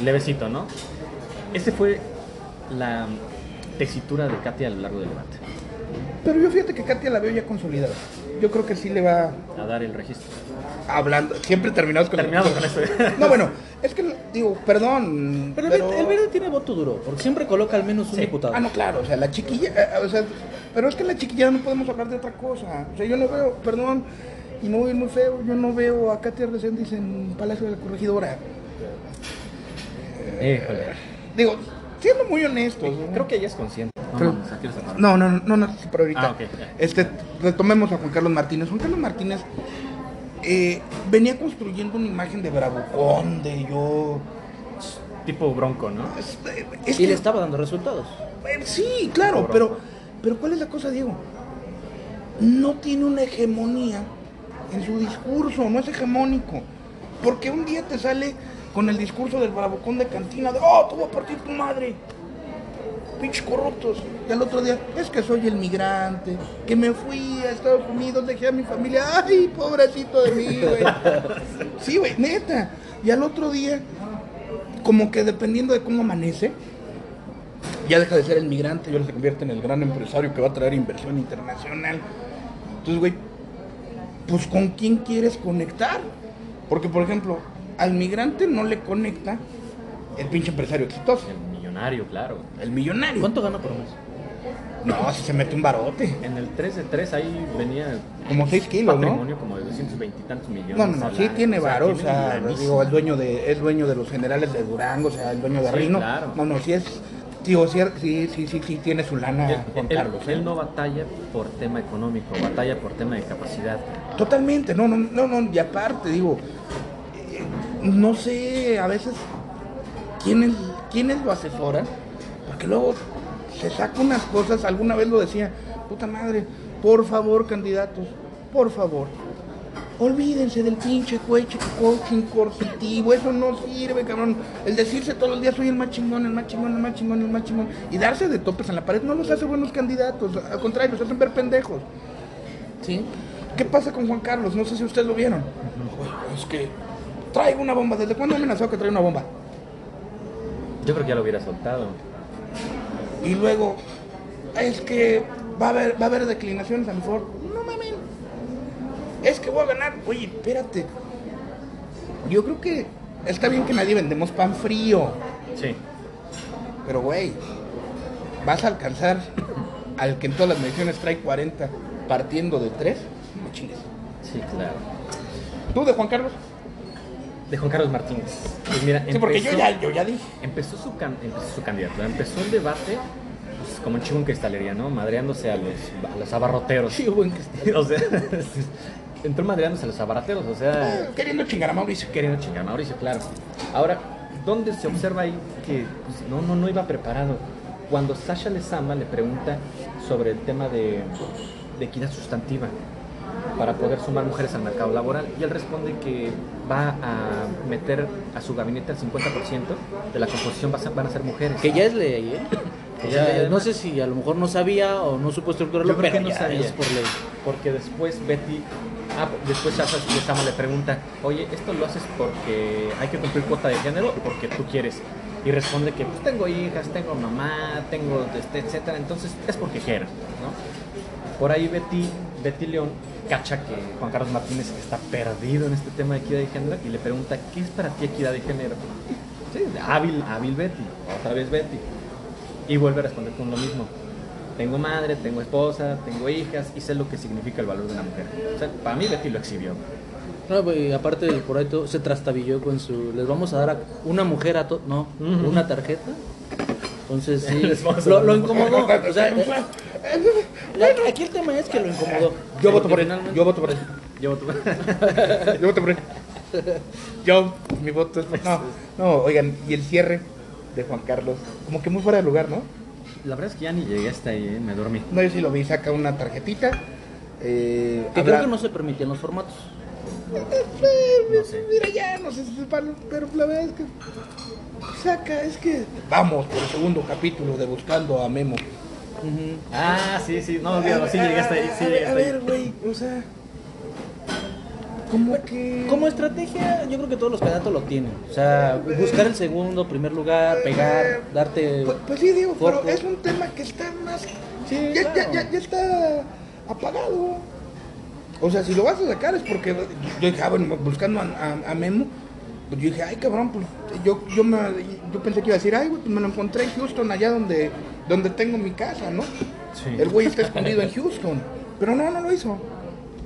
S2: levecito, ¿no? Ese fue la tesitura de Katia a lo largo del debate,
S1: Pero yo fíjate que Katia la veo ya consolidada. Yo creo que sí le va
S2: a dar el registro.
S1: hablando. Siempre terminados con
S2: Terminamos con eso.
S1: No, bueno, es que digo, perdón.
S3: Pero, el verde- el verde tiene voto duro, porque siempre coloca al menos un
S2: Sí.
S3: diputado.
S1: Ah, no, claro, o sea, la chiquilla, eh, o sea, pero es que la chiquilla no podemos hablar de otra cosa. O sea, yo no veo, perdón, y me voy muy feo, yo no veo a Katia Reséndiz en Palacio de la Corregidora.
S2: Híjole.
S1: Digo, siendo muy honestos. ¿no?
S2: Creo que ella es consciente. No,
S1: Creo-. No, no, no, no, pero ahorita.
S2: Ah, ok, ya.
S1: Este, retomemos a Juan Carlos Martínez. Juan Carlos Martínez eh, venía construyendo una imagen de bravucón, de yo.
S2: Tipo bronco, ¿no?
S1: es- es
S3: Y
S1: que-
S3: le estaba dando resultados.
S1: Eh, Sí, claro, pero, pero ¿cuál es la cosa, Diego? No tiene una hegemonía en su discurso, no es hegemónico. Porque un día te sale con el discurso del bravucón de cantina de, oh, te voy a partir tu madre. Pinches corruptos. Y al otro día, es que soy el migrante, que me fui a Estados Unidos, dejé a mi familia. Ay, pobrecito de mí, güey. Sí, güey, neta. Y al otro día, como que dependiendo de cómo amanece, ya deja de ser el migrante y ahora se convierte en el gran empresario que va a traer inversión internacional. Entonces, güey, pues con quién quieres conectar? Porque, por ejemplo, al migrante no le conecta el pinche empresario exitoso,
S2: El millonario, claro.
S1: el millonario.
S3: ¿Cuánto gana por mes?
S1: No, si se mete un barote,
S2: En el 3 de 3 ahí venía
S1: como 6 kilos, ¿no?
S2: patrimonio como de 220 y tantos millones.
S1: No, no, no, sí tiene
S2: O sea,
S1: varo, o sea, digo, el dueño de, es dueño de los generales de Durango, o sea, el dueño de
S2: Sí,
S1: Rino.
S2: claro.
S1: No, no, sí es, digo, sí, sí, sí, sí, sí tiene su lana Juan
S2: él-
S1: Carlos. ¿eh?
S2: él no batalla por tema económico, batalla por tema de capacidad.
S1: Totalmente, no, no, no, no, y aparte, digo, no sé a veces quiénes, quiénes lo asesoran, porque luego se saca unas cosas, alguna vez lo decía, puta madre, por favor, candidatos, por favor, olvídense del pinche coche, coaching coercitivo, eso no sirve, cabrón. El decirse todos los días soy el más chingón, el más chingón, el más chingón, el más chingón, y darse de topes en la pared no los hace buenos candidatos, al contrario, los hacen ver pendejos. ¿Sí? ¿Qué pasa con Juan Carlos? No sé si ustedes lo vieron. Es que traigo una bomba. ¿Desde cuándo amenazó que trae una bomba?
S2: Yo creo que ya lo hubiera soltado.
S1: Y luego, es que va a haber, va a haber declinaciones a mi favor. No mames. Es que voy a ganar. Oye, espérate. Yo creo que está bien que nadie vendemos pan frío.
S2: Sí.
S1: Pero, güey, vas a alcanzar al que en todas las mediciones trae 40 partiendo de 3. No chingues.
S2: Sí, claro.
S1: ¿Tú de Juan Carlos?
S2: De Juan Carlos Martínez. Pues mira,
S1: Sí, porque yo
S2: empezó-
S1: ya, yo ya dije.
S2: Empezó su, can- empezó su candidatura, empezó el debate pues, como un chivo en cristalería, ¿no? Madreándose a los, a los abarroteros.
S1: Sí, buen que
S2: o sea, entró madreándose a los abarroteros, o sea,
S1: Queriendo chingar a Mauricio.
S2: queriendo chingar a Mauricio, claro. Ahora, ¿dónde se observa ahí que pues, no, no, no iba preparado? Cuando Sasha Lezama le pregunta sobre el tema de, de equidad sustantiva para poder sumar mujeres al mercado laboral y él responde que va a meter a su gabinete al 50% de la composición va a ser- van a ser mujeres.
S3: Que ya es ley, ¿eh?
S2: Que ya
S3: no sé si a lo mejor no sabía o no supo estructurarlo, pero
S2: que no
S3: ya
S2: sabía.
S3: es por ley.
S2: Porque después Betty Ah, después Sasa Sama le pregunta, oye, ¿esto lo haces porque hay que cumplir cuota de género o porque tú quieres? Y responde que pues tengo hijas, tengo mamá, tengo este, etcétera, entonces es porque quiero, ¿no? Por ahí Betty, Betty León cacha que Juan Carlos Martínez está perdido en este tema de equidad de género y le pregunta, ¿qué es para ti equidad de género? Sí, hábil, hábil Betty, otra vez Betty. Y vuelve a responder con lo mismo. Tengo madre, tengo esposa, tengo hijas y sé lo que significa el valor de una mujer. O sea, para mí Betty lo exhibió.
S3: No, pues, aparte por ahí todo, se trastabilló con su. Les vamos a dar a una mujer a todo. No,
S2: Ujú.
S3: una tarjeta. Entonces sí, lo, lo incomodó. O sea, eh, la- aquí el tema es que lo incomodó.
S1: Yo voto por él. Yo voto por él.
S2: Yo tu-
S1: Yo voto por él. Yo, mi voto es. No, no, oigan, y el cierre de Juan Carlos, como que muy fuera de lugar, ¿no?
S2: La verdad es que ya ni llegué hasta ahí, ¿eh? me dormí.
S1: No, yo sí lo vi, saca una tarjetita. Eh,
S3: Que
S1: habla-
S3: creo que no se permitían los formatos.
S2: No sé.
S1: Mira, ya, no sé si es palo, pero la verdad es que. Saca, es que. Vamos por el segundo capítulo de Buscando a Memo.
S3: Ujú.
S2: Ah, sí, sí, no, olvídalo, sí llegué hasta ahí, sí
S1: ver, a ver, güey, o sea. Como que.
S3: Como estrategia, yo creo que todos los candidatos lo tienen. O sea, buscar el segundo, primer lugar, pegar, darte.
S1: Pues, pues sí, digo, pero es un tema que está más.
S3: Sí,
S1: ya, ya, ya, ya está apagado. O sea, si lo vas a sacar es porque yo dije, ah, bueno, buscando a, a- a Memo, pues yo dije, ay, cabrón, pues yo, yo, me, yo pensé que iba a decir, ay, güey, pues me lo encontré en Houston, allá donde, donde tengo mi casa, ¿no?
S2: Sí.
S1: El güey está escondido en Houston. Pero no, no lo hizo.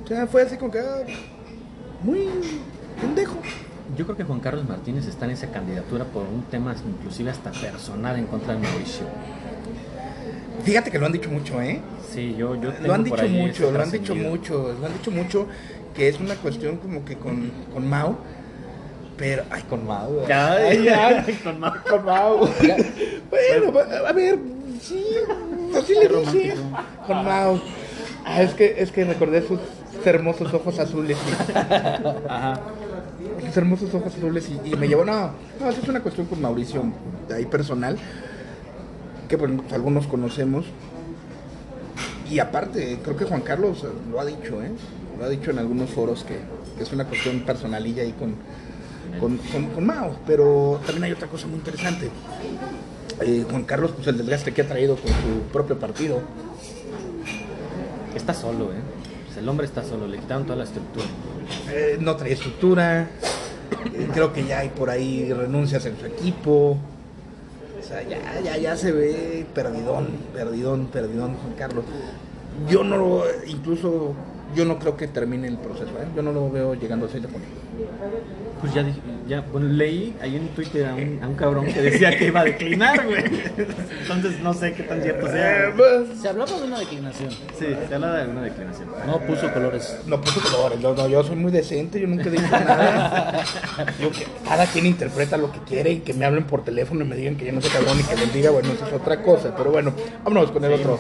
S1: O sea, fue así como que, ah, muy pendejo.
S2: Yo creo que Juan Carlos Martínez está en esa candidatura por un tema inclusive hasta personal en contra de Mauricio.
S1: Fíjate que lo han dicho mucho, ¿eh?
S2: Sí, yo, yo tengo
S1: Lo han
S2: por
S1: dicho mucho, lo han dicho mucho, lo han dicho mucho que es una cuestión como que con, con Mao, pero ay con Mao. güey.
S2: Ay,
S1: ay,
S2: ay, con Mau.
S1: con Mao. bueno, va- a ver, sí, así le dije. Con Mao. Ah, es que es que recordé sus hermosos ojos azules.
S2: Ajá.
S1: sus hermosos ojos azules y, y me llevó, no, no, eso es una cuestión con Mauricio, de ahí personal, que bueno, pues, algunos conocemos. Y aparte, creo que Juan Carlos lo ha dicho, ¿eh? Lo ha dicho en algunos foros que, que es una cuestión personalilla ahí con, con, con- con Mao. Pero también hay otra cosa muy interesante. Eh, Juan Carlos, pues el desgaste que ha traído con su propio partido.
S2: Está solo, ¿eh? Pues el hombre está solo, le quitaron toda la estructura.
S1: Eh, no trae estructura. Eh, creo que ya hay por ahí renuncias en su equipo. O sea, ya, ya, ya se ve perdidón, perdidón, perdidón Juan Carlos. Yo no lo, incluso, yo no creo que termine el proceso, ¿eh? Yo no lo veo llegando a 6 de junio.
S2: Pues ya, dije- ya bueno, leí ahí en Twitter a un, a un cabrón que decía que iba a declinar, güey. Entonces no sé qué tan cierto sea.
S1: Eh, pues,
S3: Se hablaba de una declinación.
S2: Sí, se habla de una declinación.
S3: No puso colores.
S1: no puso colores, no, no, yo soy muy decente, yo nunca dicho nada. Yo que cada quien interpreta lo que quiere y que me hablen por teléfono y me digan que yo no soy cabrón y que les diga, bueno, eso es otra cosa. Pero bueno, vámonos con el
S2: Sí.
S1: otro.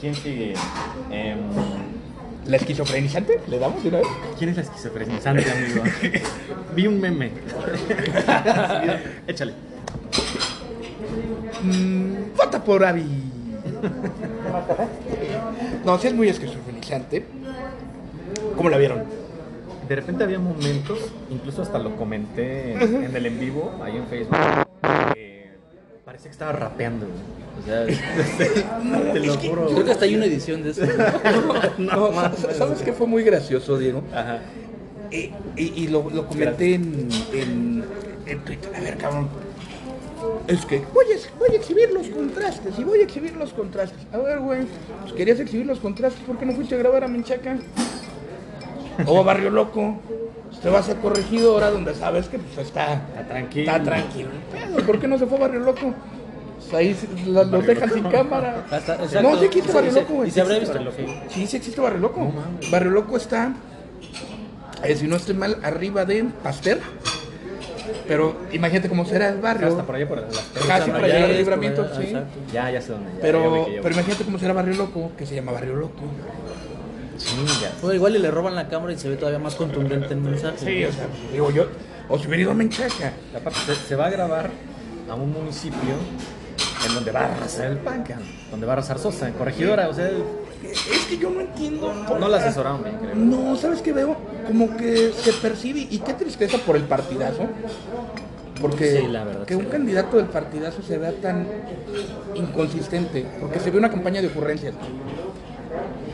S2: ¿Quién sigue? Em,
S1: ¿La esquizofrenizante? ¿Le damos de una vez?
S2: ¿Quién es la esquizofrenizante, amigo? Vi un meme. Échale.
S1: Mm, vota por Abby. no, sí es muy esquizofrenizante. ¿Cómo la vieron?
S2: De repente había momentos, incluso hasta lo comenté en, en el en vivo, ahí en Facebook, que parecía que estaba rapeando. güey. O sea, te lo juro.
S3: Creo que hasta hay una edición de eso.
S1: No, sa- ¿Sabes qué fue muy gracioso, Diego?
S2: Ajá.
S1: Y, y- y lo, lo comenté en, en, en Twitter. A ver, cabrón. Es que voy a, voy a exhibir los contrastes y voy a exhibir los contrastes. A ver, güey, pues querías exhibir los contrastes, ¿por qué no fuiste a grabar a Menchaca? O a Barrio Loco. Te vas a corregido ahora donde sabes que pues, está,
S2: Está tranquilo.
S1: está tranquilo. el pedo. ¿Por qué no se fue a Barrio Loco? Pues ahí se- la- los dejan sin cámara.
S3: Hasta-
S1: no, sí existe Barrio Loco, güey.
S3: y se habrá
S1: Sí
S3: visto.
S1: existe. Sí, sí existe Barrio Loco. Barrio Loco está, eh, si no estoy mal, arriba de Pasteur. Pero imagínate cómo será el barrio.
S2: Hasta por allá, por las
S1: Casi por allá,
S3: Mayales,
S1: el libramiento, sí.
S2: Ya, ya sé dónde. ya- ya
S1: Pero,
S2: que llevo.
S1: pero imagínate cómo será Barrio Loco, que se llama Barrio Loco.
S3: Bueno, igual y le roban la cámara y se ve todavía más contundente el mensaje.
S1: Sí, o sea, digo yo, o si hubiera ido a Menchaca.
S2: Se, se va a grabar a un municipio en donde va a arrasar el PAN, cabrón, donde va a arrasar Sosa, en corregidora, o sea,
S1: Es que yo no entiendo.
S2: no la asesoraron bien, creo.
S1: No, ¿sabes qué veo? Como que se percibe, y qué tristeza por el partidazo. Porque
S2: Sí, la verdad,
S1: que
S2: sí.
S1: un candidato del partidazo se vea tan inconsistente, porque se ve una campaña de ocurrencias.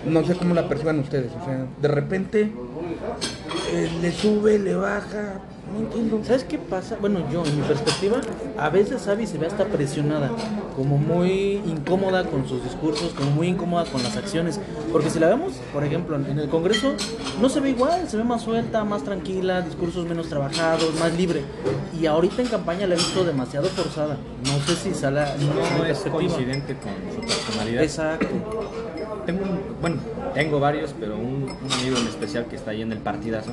S1: No sé cómo la perciban ustedes, o sea, de repente eh, le sube, le baja, no entiendo.
S3: ¿Sabes qué pasa? Bueno, yo, en mi perspectiva, a veces Abby se ve hasta presionada, como muy incómoda con sus discursos, como muy incómoda con las acciones. Porque si la vemos, por ejemplo, en el Congreso, no se ve igual, se ve más suelta, más tranquila, discursos menos trabajados, más libre. Y ahorita en campaña la he visto demasiado forzada. No sé si sale
S2: No
S3: mi
S2: es coincidente con su personalidad.
S3: Exacto.
S2: Tengo un, bueno, tengo varios, pero un, un amigo en especial que está ahí en el partidazo.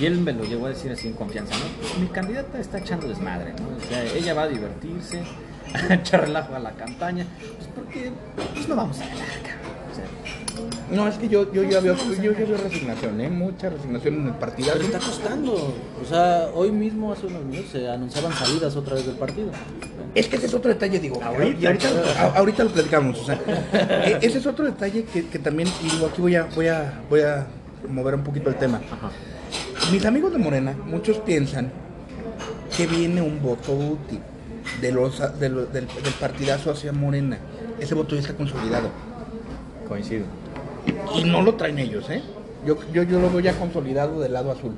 S2: Y él me lo llegó a decir así en confianza, ¿no? Mi candidata está echando desmadre, ¿no? O sea, ella va a divertirse, a echar relajo a la campaña, pues porque pues no vamos a ganar, cabrón. O sea,
S1: No, es que yo, yo ya veo, yo ya veo resignación, ¿eh? mucha resignación en el partidazo.
S3: Pero está costando. O sea, hoy mismo, hace unos minutos, se anunciaban salidas otra vez del partido.
S1: Es que ese es otro detalle, digo.
S2: Ahorita.
S1: y ahorita, a- ahorita lo platicamos. O sea, e- ese es otro detalle que, que también, y digo, aquí voy a, voy a, voy a mover un poquito el tema.
S2: ajá.
S1: Mis amigos de Morena, muchos piensan que viene un voto útil de los, de lo- del, del partidazo hacia Morena. Ese voto ya está consolidado.
S2: Coincido.
S1: Y no lo traen ellos, ¿eh? Yo, yo, yo lo veo ya consolidado del lado azul.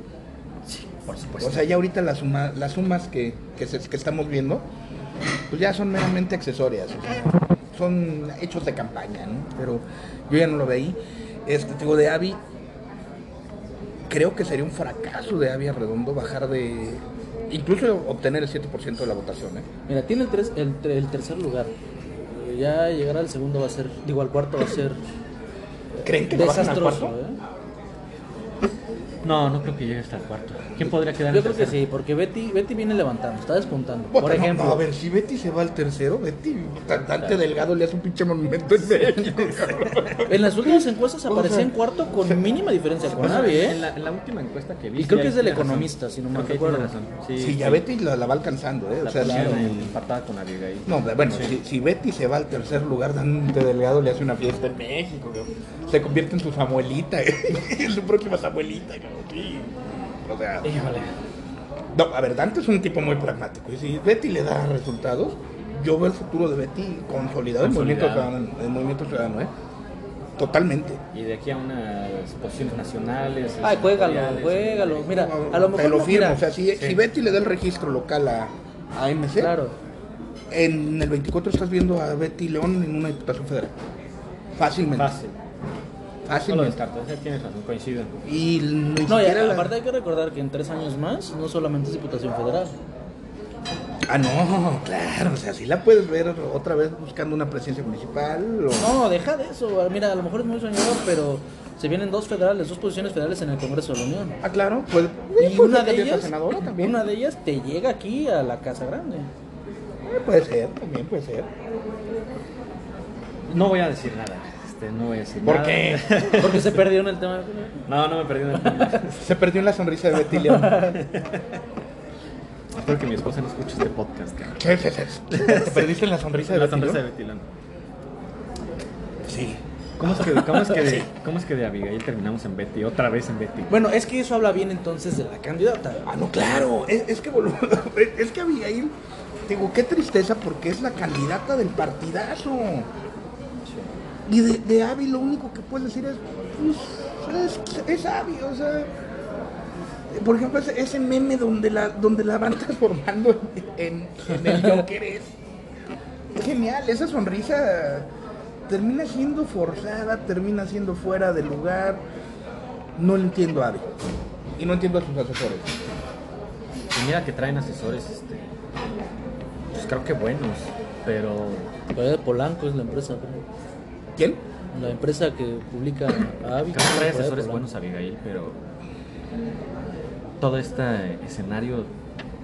S2: Sí, por supuesto.
S1: O sea, ya ahorita las, suma- las sumas que, que, se- que estamos viendo, pues ya son meramente accesorias. o sea, son hechos de campaña, ¿no? Pero yo ya no lo veí. Este, te digo, de Avi, creo que sería un fracaso de Avi Arredondo bajar de... Incluso obtener el 7% de la votación, ¿eh?
S3: Mira, tiene el, tres- el, el tercer lugar. Ya llegar al segundo va a ser, digo, al cuarto va a ser
S1: ¿Creen que lo bajan al
S3: desastroso.
S1: cuarto?
S3: ¿eh?
S2: No, no creo que llegue hasta el cuarto. ¿Quién podría quedar
S3: Yo
S2: en
S3: creo que
S2: tercero?
S3: sí, porque Betty, Betty viene levantando, está despuntando.
S1: Puta,
S3: Por
S1: no,
S3: ejemplo,
S1: no, a ver, si Betty se va al tercero, Betty, Dante Delgado le hace un pinche monumento en México, cabrón.
S3: en las últimas encuestas
S1: O
S3: aparecía
S1: sea,
S3: en cuarto con mínima diferencia con Avi,
S2: en,
S3: ¿eh?
S2: la, en la última encuesta que vi.
S3: Y creo
S2: sí,
S3: que es del
S2: tiene razón.
S3: Economista, si no mal
S2: Creo que tiene
S3: recuerdo.
S2: razón. Sí,
S1: Sí, ya. Betty la, la va alcanzando, ¿eh? O
S2: La
S1: sea,
S2: pusieron
S1: la-
S2: en- empatada con Abigail.
S1: No, bueno,
S2: Sí.
S1: si, si Betty se va al tercer lugar, Dante Delgado le hace una fiesta en México, cabrón. Se convierte en su Samuelita, en su próxima Samuelita, cabrón. O sea,
S2: Híjole.
S1: no, a ver, Dante es un tipo muy pragmático. Y si Betty le da resultados, yo veo el futuro de Betty consolidado, en el movimiento ciudadano, el movimiento ciudadano, ¿eh? Totalmente.
S2: Y de aquí a unas posiciones nacionales.
S3: Ay, juégalo, juégalo. Mira, a lo
S1: Te
S3: mejor
S1: lo
S3: no,
S1: firmo.
S3: mira,
S1: o sea, si,
S2: Sí.
S1: si Betty le da el registro local a, a MC,
S3: claro.
S1: en el 24 estás viendo a Betty León en una diputación federal. Fácilmente.
S2: Fácil. No lo descarto. ese Tienes razón, coincido.
S1: Y
S3: No, y
S1: la-
S3: aparte hay que recordar que en tres años más no solamente es Diputación Federal.
S1: Ah, no, claro. O sea, si la puedes ver otra vez buscando una presidencia municipal. o-
S3: No, deja de eso. Mira, a lo mejor es muy soñador, pero se vienen dos federales, dos posiciones federales en el Congreso de la Unión.
S1: Ah, claro. Puede,
S3: Y
S1: puede
S3: una de ellas,
S1: senadora también.
S3: una de ellas te llega aquí a la Casa Grande.
S1: Eh, puede ser, también puede ser.
S2: No voy a decir nada. Este, no voy a decir
S1: ¿Por
S2: nada.
S1: qué?
S3: Porque se perdió en el tema.
S2: No, no me perdí en el
S1: Se perdió en la sonrisa de Betty León.
S2: Espero que mi esposa no escuche este podcast.
S1: Sí, sí, sí. Te perdiste en la sonrisa de
S2: La
S1: Betty
S2: sonrisa de
S1: León.
S2: Betty León.
S1: Sí.
S2: ¿Cómo es, que, cómo, es que de, ¿Cómo es que de Abigail terminamos en Betty? Otra vez en Betty.
S3: Bueno, es que eso habla bien entonces de la candidata.
S1: Ah, no, claro. Es, es que, boludo, es que Abigail, digo, qué tristeza porque es la candidata del partidazo. Y de, de Abby lo único que puedes decir es, pues, es, es Abby, o sea. Por ejemplo, ese, ese meme donde la, donde la van transformando en, en el Joker es genial. Esa sonrisa termina siendo forzada, termina siendo fuera de lugar. No le entiendo a Abby. Y no entiendo a sus asesores.
S2: Y mira que traen asesores, este, pues creo que buenos, pero
S3: Pero Polanco es la empresa. creo.
S1: ¿Quién?
S3: La empresa que publica a
S2: que trae asesores buenos Abigail, pero todo este escenario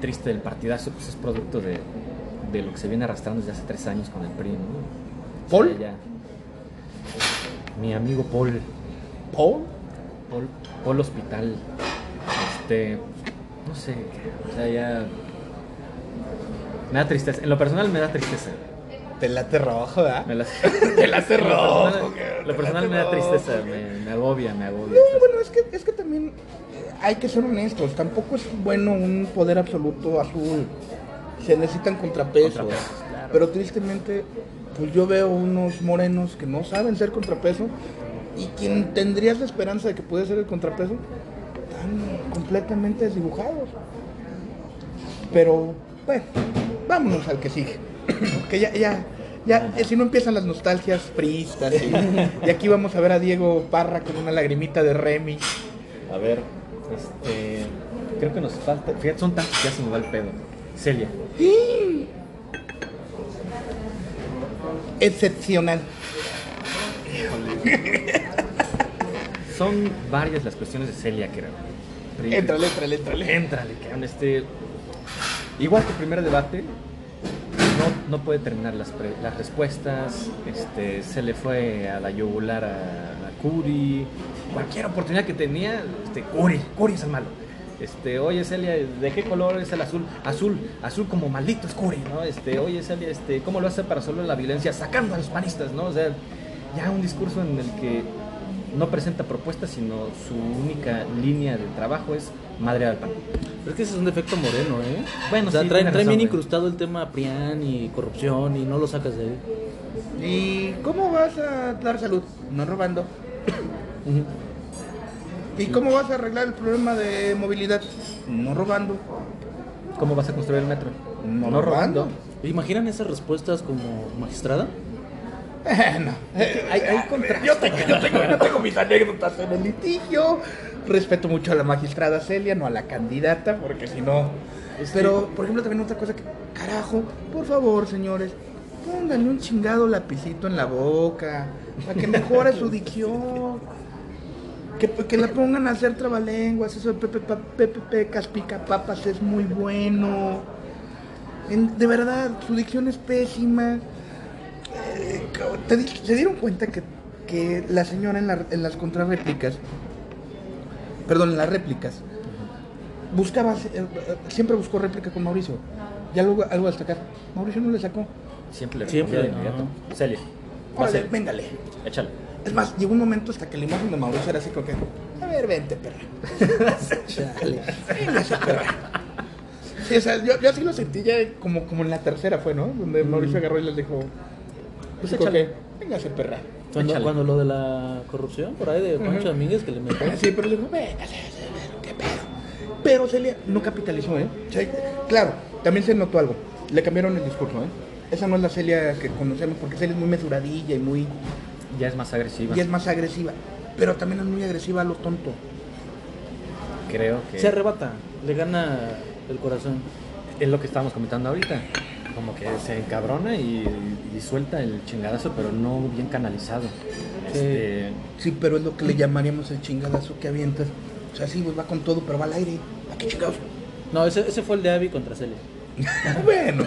S2: triste del partidazo pues es producto de, de lo que se viene arrastrando desde hace tres años con el PRI, ¿no? O sea,
S1: ¿Paul?
S2: mi amigo Paul,
S1: ¿Paul?
S2: Paul, Paul Hospital, este, no sé, o sea, ya me da tristeza, en lo personal me da tristeza.
S1: Te late rojo, ¿verdad?
S2: Me la-
S1: Te late
S2: Lo
S1: rojo.
S2: personal- Lo personal me da tristeza, me, me agobia, me agobia.
S1: No, bueno, es que, es que también eh, hay que ser honestos. Tampoco es bueno un poder absoluto azul. Se necesitan contrapesos.
S2: Contrapesos, claro.
S1: Pero tristemente, pues yo veo unos morenos que no saben ser contrapeso. Y quien tendrías la esperanza de que puede ser el contrapeso, están completamente desdibujados. Pero, bueno, vámonos al que sigue. Porque ya, ya, ya, si no empiezan las nostalgias priistas. Y, y aquí vamos a ver a Diego Parra con una lagrimita de Remy.
S2: A ver, este. Creo que nos falta. Fíjate, son tantos que ya se me va el pedo. Celia.
S1: Excepcional.
S2: Son varias las cuestiones de Celia, creo.
S1: Éntrale, éntrale, éntrale.
S2: Éntrale, cabrón, este. Igual que el primer debate, no, puede terminar las, respuestas. Este, se le fue a la yugular a, a Curi. Cualquier oportunidad que tenía, este, Curi, Curi es el malo. Este, oye Celia, ¿de qué color es el azul? Azul, azul como maldito es Curi, ¿no? Este, oye Celia, este, ¿cómo lo hace para solo la violencia? Sacando a los panistas, ¿no? O sea, ya un discurso en el que no presenta propuestas, sino su única línea de trabajo es madre al pan.
S3: Pero es que ese es un defecto moreno, ¿eh?
S2: Bueno,
S3: o sea,
S2: sí,
S3: traen, traen bien
S2: razón,
S3: incrustado el tema Prián y corrupción y no lo sacas de ahí.
S1: ¿Y cómo vas a dar salud? No robando. ¿Y cómo vas a arreglar el problema de movilidad? No robando.
S2: ¿Cómo vas a construir el metro?
S1: No robando.
S3: ¿Imaginan esas respuestas como magistrada?
S1: Bueno,
S2: Hay- hay contraste.
S1: yo, tengo, yo, tengo, yo tengo mis anécdotas en el litigio. Respeto mucho a la magistrada Celia, no a la candidata, porque si no. Pero, por ejemplo, también otra cosa que, carajo, por favor, señores, pónganle un chingado lapicito en la boca, para que mejore su dicción. Que, que la pongan a hacer trabalenguas, eso de Pepe, pa- Pepe Pecas, pica papas es muy bueno. En- de verdad, su dicción es pésima. Eh, ¿te di- ¿Se dieron cuenta que, que la señora en, la- en las contrarréplicas, perdón, en las réplicas, buscaba, eh, eh, siempre buscó réplica con Mauricio? Y algo, algo a destacar, Mauricio no le sacó.
S2: Siempre le
S3: Siempre,
S2: de inmediato. Celia,
S1: Órale, véngale.
S2: Échale.
S1: Es más, llegó un momento hasta que la imagen de Mauricio era así como que, a ver, vente, perra.
S3: Chale.
S1: Véngase, perra. Sí, o sea, yo, yo así lo sentí ya como, como en la tercera fue, ¿no? Donde Mauricio agarró y les dijo, pues
S2: Échale.
S1: échale, véngase, perra.
S3: Cuando, cuando lo de la corrupción por ahí de Pancho
S1: Ujú.
S3: Domínguez que le metió.
S1: Sí, pero le dijo, véngase, pero qué pedo. Pero Celia no capitalizó, ¿eh? Claro, también se notó algo. Le cambiaron el discurso, ¿eh? Esa no es la Celia que conocemos, porque Celia es muy mesuradilla y muy
S2: Ya es más agresiva.
S1: y es más agresiva. Pero también es muy agresiva a lo tonto.
S2: Creo que
S3: Se arrebata, le gana el corazón.
S2: es lo que estábamos comentando ahorita. Como que se encabrona y, y suelta el chingadazo, pero no bien canalizado. Este,
S1: Sí, pero es lo que le llamaríamos el chingadazo que avientas. O sea, sí, pues va con todo, pero va al aire. ¿A qué chingados?
S3: No, ese, ese fue el de Abby contra Celia.
S1: bueno,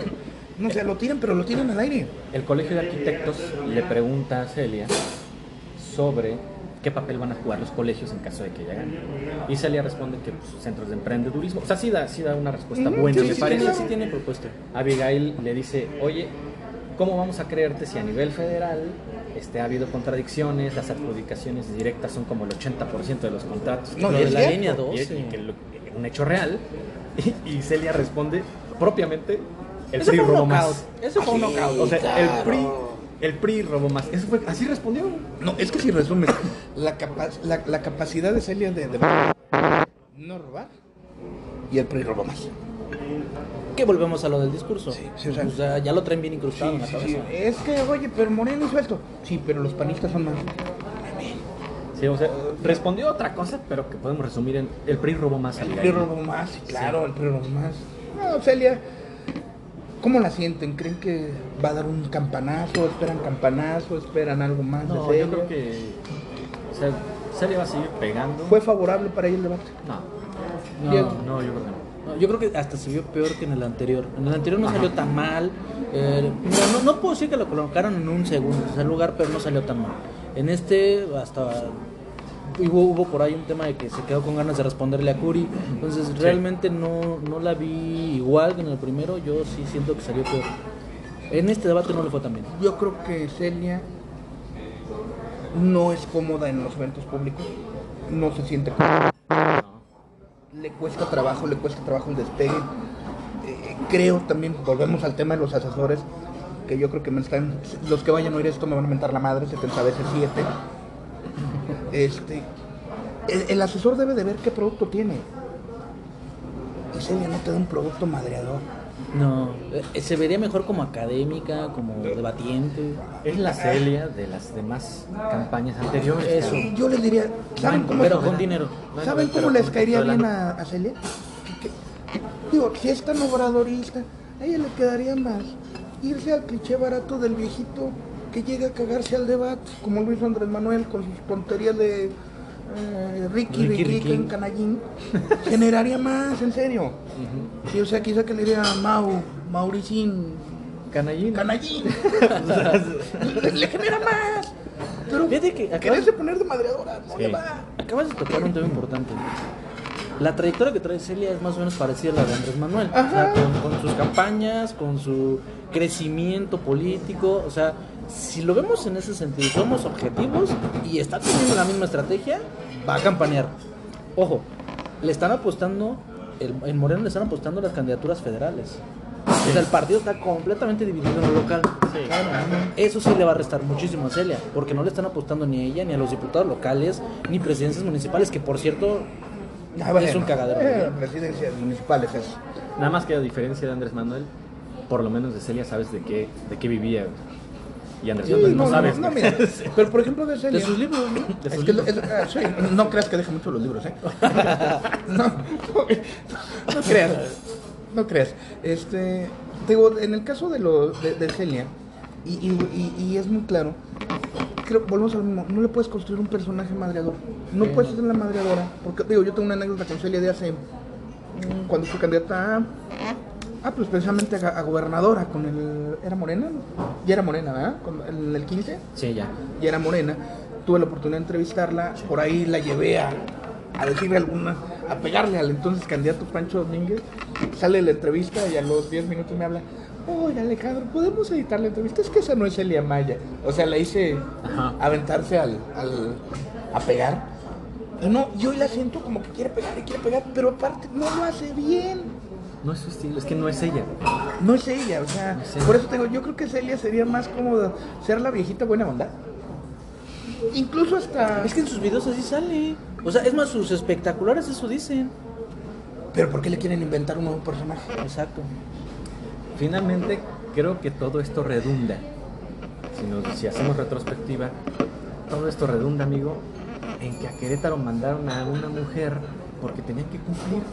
S1: no sé, lo tiran, pero lo tiran al aire.
S2: El Colegio de Arquitectos le pregunta a Celia sobre qué papel van a jugar los colegios en caso de que ella gane. Y Celia responde que pues, centros de emprendedurismo. O sea, sí da, sí da una respuesta buena,
S1: sí,
S2: me
S1: sí,
S2: parece.
S3: Tiene, sí tiene propuesta.
S2: Abigail le dice, oye, ¿cómo vamos a creerte si a nivel federal este, ha habido contradicciones, las adjudicaciones directas son como el 80% de los contratos?
S1: No,
S3: lo de
S1: es
S3: la
S1: cierto.
S3: línea
S2: Y-
S3: 12.
S2: y que lo- un hecho real. Y, y Celia responde propiamente, el PRI robó más.
S3: Ese fue un
S1: Sí.
S3: knockout.
S2: O sea,
S1: Claro.
S2: el PRI, el PRI robó más. Eso fue, así respondió.
S1: No, es que si resumes, la, capa- la, la capacidad de Celia de, de no robar y el PRI robó más.
S3: Que volvemos a lo del discurso.
S1: Sí, sí, o sea-
S3: ya lo traen bien incrustado en la
S1: Sí,
S3: cabeza.
S1: sí, Es que, oye, pero Moreno hizo esto. Sí, pero los panistas son más.
S2: Sí, o sea, respondió otra cosa, pero que podemos resumir en el PRI robó más.
S1: El. PRI robó más, sí, claro, el PRI robó más. No, Celia, ¿cómo la sienten? ¿Creen que va a dar un campanazo? ¿Esperan campanazo? ¿Esperan algo más de
S2: No, yo creo que o sea, Celia va a seguir pegando.
S1: ¿Fue favorable para ella el debate?
S2: No,
S3: No,
S2: yo creo que no.
S3: Yo creo que hasta se vio peor que en el anterior. En el anterior no salió tan mal. Eh, no, no puedo decir que lo colocaron en un segundo tercer lugar, pero no salió tan mal. En este hasta hubo, hubo por ahí un tema de que se quedó con ganas de responderle a Curi. Entonces realmente no, no la vi igual que en el primero. Yo sí siento que salió peor. En este debate no le fue tan bien.
S1: Yo creo que Celia no es cómoda en los eventos públicos, no se siente cómoda. Le cuesta trabajo, le cuesta trabajo el despegue. Eh, creo también, volvemos al tema de los asesores, que yo creo que me están, los que vayan a oír esto me van a mentar la madre, 70 veces 7. Este, el, el asesor debe de ver qué producto tiene. Y Celia no te da un producto madreador.
S3: No, eh, se vería mejor como académica, como debatiente.
S2: Es la Celia de las demás campañas anteriores.
S3: Eso.
S1: Y yo les diría, ¿saben cómo,
S3: Pero con dinero.
S1: ¿saben
S2: Pero
S1: cómo les caería bien a, a Celia? Que- que- digo, si es tan obradorista, a ella le quedaría más irse al cliché barato del viejito que llega a cagarse al debate, como lo hizo Andrés Manuel con sus tonterías de eh, Ricky,
S3: Ricky,
S1: Ricky, en Canallín. Generaría más, en serio. Sí, o sea, quizá que le diría Mau, Mauricín,
S2: Canallín.
S1: Canallín. le, le genera más. Pero
S3: Fíjate que acabas-
S1: quererse poner de madreadora, no
S2: Sí.
S1: le va.
S3: Acabas de tocar un tema importante. La trayectoria que trae Celia es más o menos parecida a la de Andrés Manuel. O sea, con sus campañas, con su crecimiento político. O sea, si lo vemos en ese sentido, somos objetivos y está teniendo la misma estrategia, va a campanear. Ojo, le están apostando, el, en Moreno le están apostando las candidaturas federales. O sea, el partido está completamente dividido en lo local. Eso sí le va a restar muchísimo a Celia, porque no le están apostando ni a ella, ni a los diputados locales, ni presidencias municipales, que por cierto
S1: Ah, bueno,
S3: es un cagadero.
S1: eh, presidencias municipales es.
S2: Nada más que a diferencia de Andrés Manuel, por lo menos de Celia sabes de qué, de qué vivía. Y Andrés
S1: Sí,
S2: Manuel no,
S1: no, mira, pero por ejemplo de Celia.
S3: De sus libros, ¿no?
S2: De
S1: Es
S2: sus
S1: que
S2: libros.
S1: es- ah, sí, no creas que deja mucho los libros, ¿eh? No, no, creas. No creas. Este, te digo, en el caso de, lo, de, de Celia, y, y, y- y es muy claro, creo, volvemos al mismo, no le puedes construir un personaje madreador. No
S3: Sí.
S1: puedes ser la madreadora. Porque, digo, yo tengo una anécdota con Celia de hace, cuando fue candidata a, ah, pues precisamente a, a gobernadora con el, ¿era Morena? Ya era Morena, ¿verdad? Con el, el 15
S2: Sí, ya.
S1: y era morena, tuve la oportunidad de entrevistarla, por ahí la llevé a, a decirle alguna, a pegarle al entonces candidato Pancho Domínguez, sale la entrevista y a los 10 minutos me habla, oye Alejandro, ¿podemos editar la entrevista? Es que esa no es Elia Maya. O sea, la hice
S2: Ajá.
S1: aventarse al, al- a pegar. No, yo la siento como que quiere pegar y quiere pegar, pero aparte no lo hace bien.
S2: No es su estilo, es que no es ella.
S1: No es ella, o sea,
S2: No es ella.
S1: por eso te digo, yo creo que Celia sería más cómoda ser la viejita buena onda. Incluso hasta...
S3: Es que en sus videos así sale. O sea, es más, sus espectaculares eso dicen.
S1: Pero ¿por qué le quieren inventar un nuevo personaje?
S3: Exacto.
S2: Finalmente, creo que todo esto redunda. Si, nos- si hacemos retrospectiva, todo esto redunda, amigo, en que a Querétaro mandaron a una mujer porque tenían que cumplir.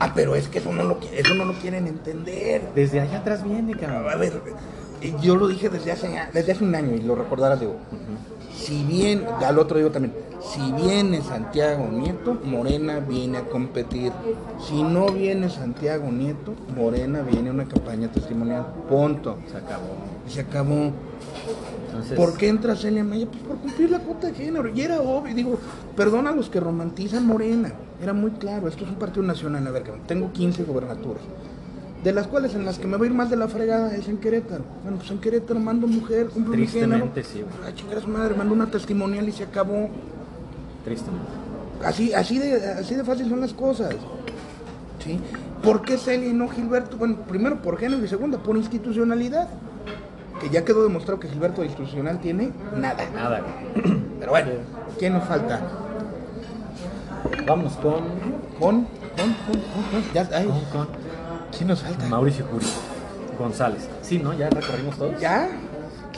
S1: Ah, pero es que eso no lo, eso no lo quieren entender.
S2: Desde allá atrás viene,
S1: A
S2: cabrón.
S1: ver, eh, yo lo dije desde hace, desde hace un año y lo recordarás, digo. Si bien, al otro digo también, si viene Santiago Nieto, Morena viene a competir. Si no viene Santiago Nieto, Morena viene a una campaña testimonial. Punto.
S2: Se acabó.
S1: Se acabó.
S2: Entonces,
S1: ¿Por qué entra Celia Maya? Pues por cumplir la cuota de género. Y era obvio. Digo, perdona a los que romantizan Morena. Era muy claro. Esto es un partido nacional. A ver, tengo 15 gobernaturas. De las cuales en las que me voy a ir más de la fregada es en Querétaro. Bueno, pues en Querétaro mando mujer, cumplo mi género.
S2: Tristemente, sí, güey.
S1: Ay, chingar a su madre, mando una testimonial y se acabó.
S2: Tristemente.
S1: Así, así, de, así de fácil son las cosas. ¿Sí? ¿Por qué Celia y no Gilberto? Bueno, primero por género y segunda por institucionalidad. Que ya quedó demostrado que Gilberto de institucional tiene nada.
S2: Nada.
S1: Pero bueno, ¿quién nos falta?
S2: Vamos con,
S1: Con, con, con, con, con. Ya, ay,
S2: con, con
S1: ¿Quién nos falta?
S2: Mauricio Curi González. Sí, ¿no? Ya recorrimos todos.
S1: ¿Ya?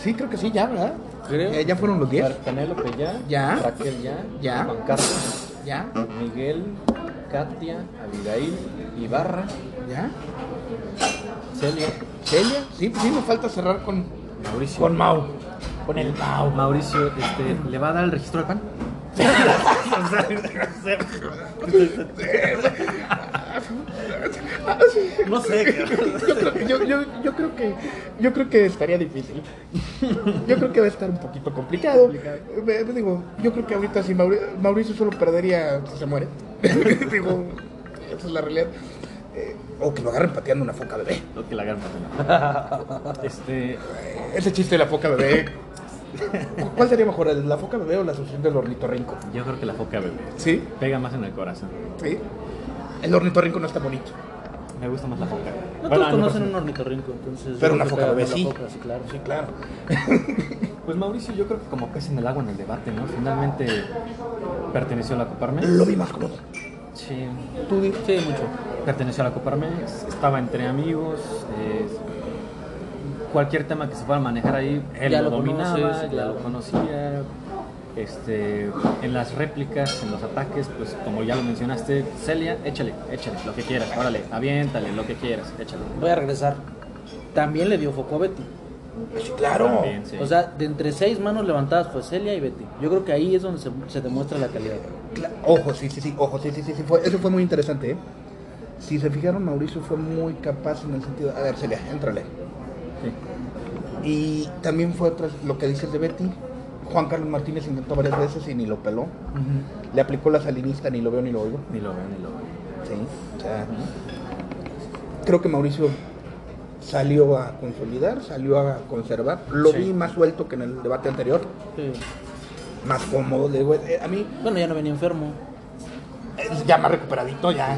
S1: Sí, creo que sí, ya, ¿verdad?
S3: Creo.
S1: Eh, ya fueron los 10.
S2: Penélope ya.
S1: Ya.
S2: Raquel ya.
S1: Ya.
S2: Juan Carlos.
S1: ¿Ya?
S2: Miguel, Katia, Abigail, Ibarra,
S1: ¿Ya?
S2: Celia,
S1: ¿Celia? Sí, pues sí, nos falta cerrar con,
S2: Mauricio.
S1: con Mau. Con el Mau.
S2: Mauricio, este, ¿le va a dar el registro del PAN? no sé.
S1: Yo creo, que- yo, yo, yo creo que yo creo que estaría difícil. Yo creo que va a estar un poquito complicado. Digo, yo creo que ahorita si Mauri- Mauricio solo perdería si se muere. digo, esa es la realidad. Eh, O que lo agarren pateando una foca bebé.
S2: Lo que la agarran pateando. Este,
S1: Ese chiste de la foca bebé. ¿Cuál sería mejor, la foca bebé o la asociación del ornitorrinco?
S2: yo creo que la foca bebé
S1: ¿Sí?
S2: pega más en el corazón.
S1: ¿Sí? El ornitorrinco no está bonito.
S2: Me gusta más la foca.
S3: No
S2: Bueno,
S3: todos conocen un ornitorrinco, entonces.
S1: Pero una foca bebé sí.
S3: foca, sí, claro.
S1: Sí, claro.
S2: Pues Mauricio, yo creo que como pez en el agua en el debate, ¿no? Finalmente perteneció a la Coparmex.
S1: Lo vi más cómodo.
S2: Sí,
S3: Tú Sí, mucho.
S2: perteneció a la Coparmex, estaba entre amigos. eh, cualquier tema que se fuera a manejar ahí, él
S3: Ya
S2: lo,
S3: lo
S2: dominaba,
S3: conoces,
S2: ya
S3: claro.
S2: lo conocía. Este, en las réplicas, en los ataques, pues como ya lo mencionaste, Celia, échale, échale, lo que quieras, órale, aviéntale, lo que quieras, échale.
S3: Voy a regresar. También le dio foco a Betty.
S1: Sí, claro.
S2: También, sí.
S3: O sea, de entre seis manos levantadas fue Celia y Betty. Yo creo que ahí es donde se, se demuestra la calidad.
S1: Ojo, sí, sí, sí, ojo, sí, sí, sí, sí, fue, eso fue muy interesante, ¿eh? Si se fijaron, Mauricio fue muy capaz en el sentido, a ver, Celia, éntrale.
S2: Sí.
S1: Y también fue tras lo que dices de Betty. Juan Carlos Martínez intentó varias veces y ni lo peló. Le aplicó la salinista, ni lo veo ni lo oigo.
S2: Ni lo veo, ni lo veo.
S1: Sí, o sea, creo que Mauricio salió a consolidar, salió a conservar. Lo
S2: Sí.
S1: vi más suelto que en el debate anterior,
S3: Sí.
S1: más cómodo. Le digo, eh, a mí
S3: Bueno, ya no venía enfermo.
S1: eh, ya más recuperadito, ya,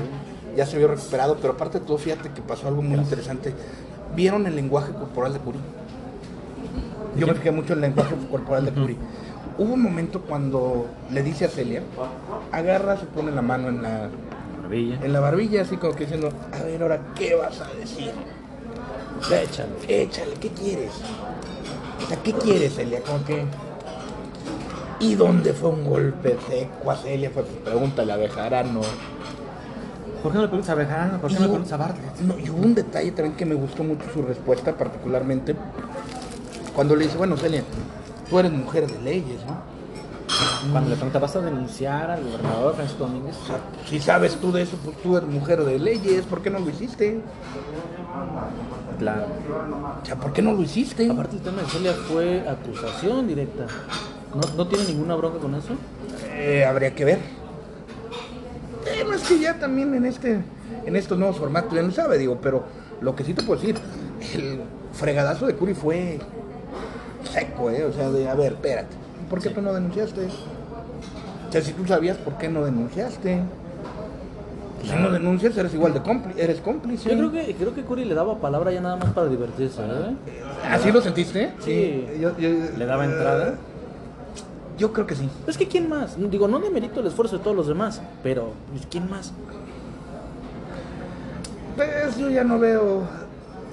S1: ya se vio recuperado, pero aparte de todo, fíjate que pasó algo muy interesante. ¿Vieron el lenguaje corporal de Curi? Yo me fijé mucho en el lenguaje corporal de Curi. Hubo un momento cuando le dice a Celia, agarra, se pone la mano en la,
S2: Maravilla.
S1: en la barbilla, así como que diciendo, a ver, ahora, ¿qué vas a decir? O sea, échale, échale, ¿qué quieres? O sea, ¿qué quieres, Celia? Como que... ¿Y dónde fue un golpe seco a Celia? Fue, pues, pregúntale a Bejarano.
S2: ¿Por qué no le preguntas a Bejarano? ¿Por qué no le preguntas a Bartlett?
S1: No, y hubo un detalle también que me gustó mucho su respuesta, particularmente cuando le dice, bueno, Celia, tú eres mujer de leyes, ¿no?
S2: Cuando le pregunta, ¿vas a denunciar al gobernador Francisco Domínguez?
S1: O sea, si sabes tú de eso, pues tú eres mujer de leyes, ¿por qué no lo hiciste?
S2: Claro.
S1: O sea, ¿por qué no lo hiciste?
S3: Aparte, el tema de Celia fue acusación directa. ¿No, no tiene ninguna bronca con eso?
S1: Eh, habría que ver. Eh, no, es que ya también en este, en estos nuevos formatos, ya no sabe, digo, pero lo que sí te puedo decir, el fregadazo de Curi fue seco, ¿eh? O sea, de, a ver, espérate, ¿por qué
S2: Sí.
S1: tú no denunciaste? O sea, si tú sabías por qué no denunciaste. Si no denuncias, eres igual de cómplice, eres cómplice.
S3: Yo creo que, creo que Curi le daba palabra ya nada más para divertirse, ¿eh?
S1: ¿Así lo sentiste?
S3: Sí.
S1: yo, yo-
S2: ¿Le daba entrada?
S1: Yo creo que sí.
S3: Es que ¿quién más? Digo, no demerito el esfuerzo de todos los demás, pero pues, ¿quién más?
S1: Pues yo ya no veo.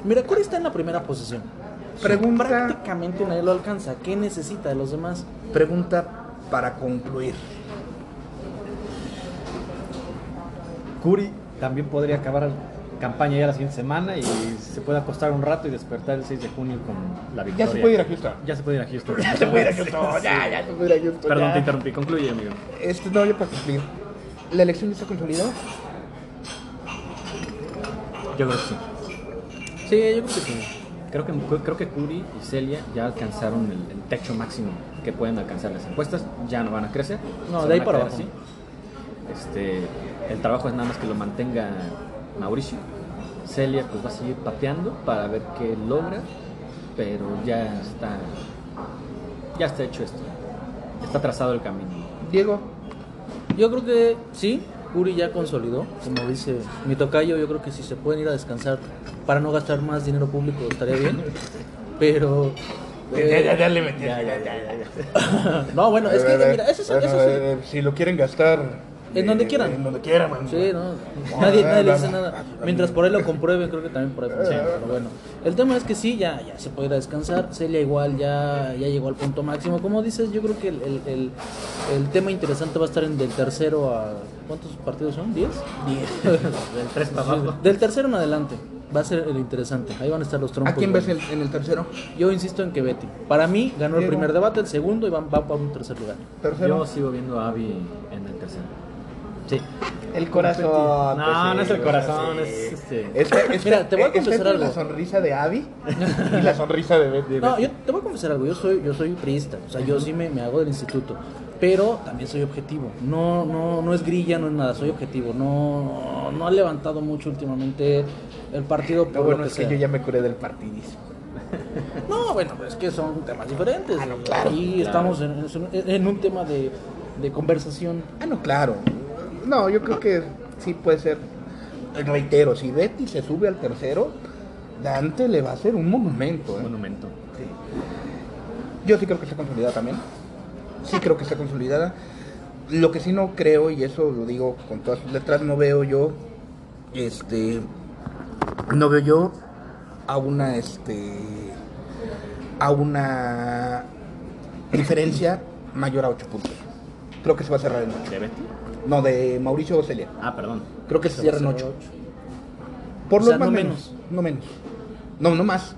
S3: Mira, Curi está en la primera posición.
S1: Pregunta-
S3: Prácticamente nadie lo alcanza. ¿Qué necesita de los demás?
S1: Pregunta para concluir.
S2: Curi también podría acabar campaña ya la siguiente semana y se puede acostar un rato y despertar el 6 de junio con la victoria.
S1: Ya se puede ir a Houston.
S2: Ya se puede ir a Houston.
S1: Ya se puede ir a Houston. Ya, ya se puede ir a Houston.
S2: Perdón,
S1: ya.
S2: te interrumpí. Concluye, amigo.
S1: Este, no, yo para cumplir. ¿La elección ya está consolidada?
S2: Yo creo que sí.
S3: Sí, yo creo que sí.
S2: Creo que, creo que Curi y Celia ya alcanzaron el, el techo máximo que pueden alcanzar las encuestas. Ya no van a crecer.
S3: No, de ahí para abajo.
S2: así. Este, el trabajo es nada más que lo mantenga Mauricio. Celia pues va a seguir pateando para ver qué logra, pero ya está ya está hecho esto. Está trazado el camino.
S1: Diego.
S3: Yo creo que sí, Curi ya consolidó, como dice mi tocayo, yo creo que si se pueden ir a descansar para no gastar más dinero público estaría bien. Pero
S1: Ya, ya, ya le metí.
S2: Ya, ya, ya, ya.
S3: no, bueno, es que
S1: Eh,
S3: mira, eso, es-
S1: bueno,
S3: eso sí.
S1: eh, si lo quieren gastar.
S3: En donde quieran.
S1: En donde quieran, bueno.
S3: Sí, no. Nadie, nadie le dice nada. Mientras por ahí lo comprueben, creo que también por ahí funciona. Pero bueno, el tema es que sí, ya, ya se puede ir a descansar. Celia igual ya, ya llegó al punto máximo. Como dices, yo creo que el, el, el, el tema interesante va a estar en del tercero a... ¿Cuántos partidos son? ¿10?
S2: Del 3 para abajo.
S3: Del tercero en adelante. Va a ser el interesante. Ahí van a estar los trompos.
S1: ¿A quién ves
S3: buenos.
S1: en, el tercero?
S3: Yo insisto en que Betty. Para mí ganó el primer debate, el segundo y va, va para un tercer lugar.
S1: Tercero.
S2: Yo sigo viendo a Abby en el tercero. Sí.
S1: El corazón.
S2: No,
S1: pues,
S2: no es el corazón,
S1: sí.
S2: es este.
S1: Esta- esta-
S3: Mira, te voy a confesar
S1: es
S3: algo.
S1: La sonrisa de Abby y la sonrisa de Betty.
S3: No, yo te voy a confesar algo, yo soy, yo soy priista, o sea, yo sí me, me hago del instituto. pero también soy objetivo. No, no, no es grilla, no es nada, soy objetivo. No, no ha levantado mucho últimamente el partido por
S1: Lo bueno
S3: lo que
S1: es que
S3: sea.
S1: yo ya me curé del partidismo.
S3: No, bueno, es que son temas diferentes.
S1: Ah, no, claro,
S3: Aquí
S2: claro.
S3: estamos en, en un tema de, de conversación.
S1: Ah, no, claro. No, yo creo que sí puede ser. Reitero, si Betty se sube al tercero, Dante le va a hacer un monumento. ¿eh?
S2: Monumento.
S1: Sí. Yo sí creo que está consolidada también. Sí creo que está consolidada. Lo que sí no creo, y eso lo digo con todas sus letras, no veo yo, este, no veo yo a una, este, a una diferencia mayor a 8 puntos. Creo que se va a cerrar en 8.
S2: ¿De Betty?
S1: No, de Mauricio Celia.
S2: Ah, perdón.
S1: Creo que se cierra en 8. Por
S3: O
S1: lo
S3: sea,
S1: más
S3: no
S1: menos. No menos. No, no más.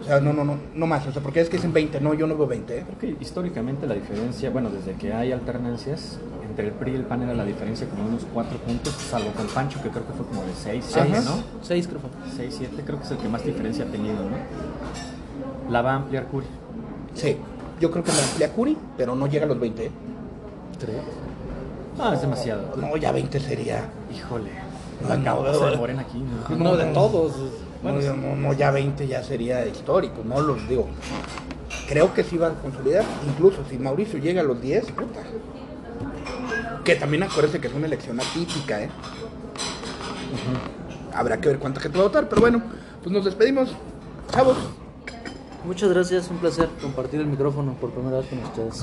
S1: O sea, no, no, no, no más. O sea, porque es que es en 20. No, yo no veo 20. ¿eh?
S2: Creo que históricamente la diferencia, bueno, desde que hay alternancias, entre el PRI y el PAN era la diferencia como de unos 4 puntos, salvo con Pancho, que creo que fue como de 6, 6,
S1: Ajá.
S2: ¿no?
S3: Seis, creo. fue.
S2: 6, 7, creo que es el que más diferencia ha tenido, ¿no? La va a ampliar Curi.
S1: Sí. Yo creo que me amplía Curi, pero no llega a los 20. ¿eh?
S2: Ah, es demasiado.
S1: No, ya 20 sería.
S2: Híjole.
S1: No, no,
S2: de
S1: no.
S2: Morena aquí. ¿no?
S3: No, de todos.
S1: Bueno, no, no, ya 20 ya sería histórico. No los digo. Creo que sí van a consolidar. Incluso si Mauricio llega a los 10, puta. Que también acuérdense que es una elección atípica, ¿eh? Habrá que ver cuánta gente va a votar, pero bueno, pues nos despedimos. Chavos,
S3: Muchas gracias, un placer compartir el micrófono por primera vez con ustedes.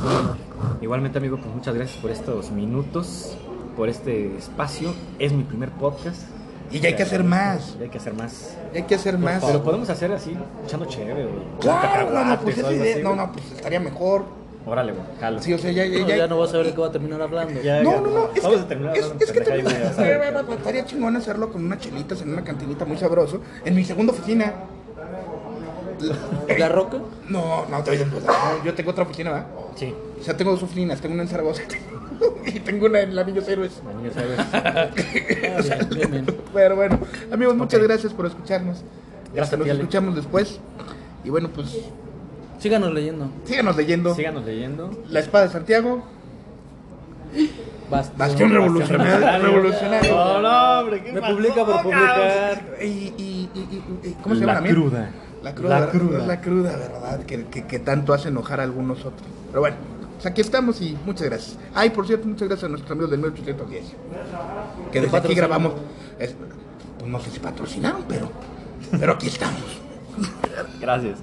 S2: Igualmente, amigo, pues muchas gracias por estos minutos, por este espacio. Es mi primer podcast.
S1: Y ya hay que hacer más.
S2: Ya hay que hacer más.
S1: hay que hacer más.
S2: Pero podemos hacer así, echando chévere, güey.
S1: Claro, no, no, pues esa idea-
S2: así,
S1: no,
S2: güey.
S1: no, pues estaría mejor.
S2: Órale, güey, jalo.
S1: Sí, o sea, ya, ya,
S3: No,
S1: ya.
S3: ya no vas a ver de qué va a terminar hablando.
S2: Ya,
S1: No,
S2: ya.
S1: no, no, es
S2: Vamos a terminar
S1: es,
S2: hablando
S1: es que
S2: pendejada y
S1: también
S2: media, ¿sabes?
S1: estaría chingón hacerlo con unas chelitas en una cantinita muy sabroso, en mi segunda oficina.
S3: ¿La Roca?
S1: No, no, te voy a decir, no, yo tengo otra oficina, ¿verdad?
S2: Sí,
S1: O sea, tengo dos oficinas, tengo una en Zaragoza y tengo una en La Niños Héroes.
S2: la sabes.
S3: Ah, bien, bien, bien.
S1: Pero bueno, amigos, muchas gracias por escucharnos.
S2: Gracias a
S1: Nos
S2: Ale.
S1: escuchamos después. Y bueno, pues
S3: Síganos leyendo.
S1: síganos leyendo.
S2: Síganos leyendo.
S1: La espada de Santiago,
S3: Bastión.
S1: Bastión Revolucionario. revolucionario.
S2: No, no, hombre, ¿qué
S3: publica por publicar.
S1: Y, y, y, ¿Cómo se llama
S2: La cruda.
S1: La cruda.
S2: La cruda.
S1: La cruda, ¿verdad? Que, que, que tanto hace enojar a algunos otros. Pero bueno, pues aquí estamos y muchas gracias. Ay, por cierto, muchas gracias a nuestros amigos del 1810. Que desde aquí grabamos. es- pues no sé si patrocinaron, pero, pero aquí estamos.
S2: Gracias.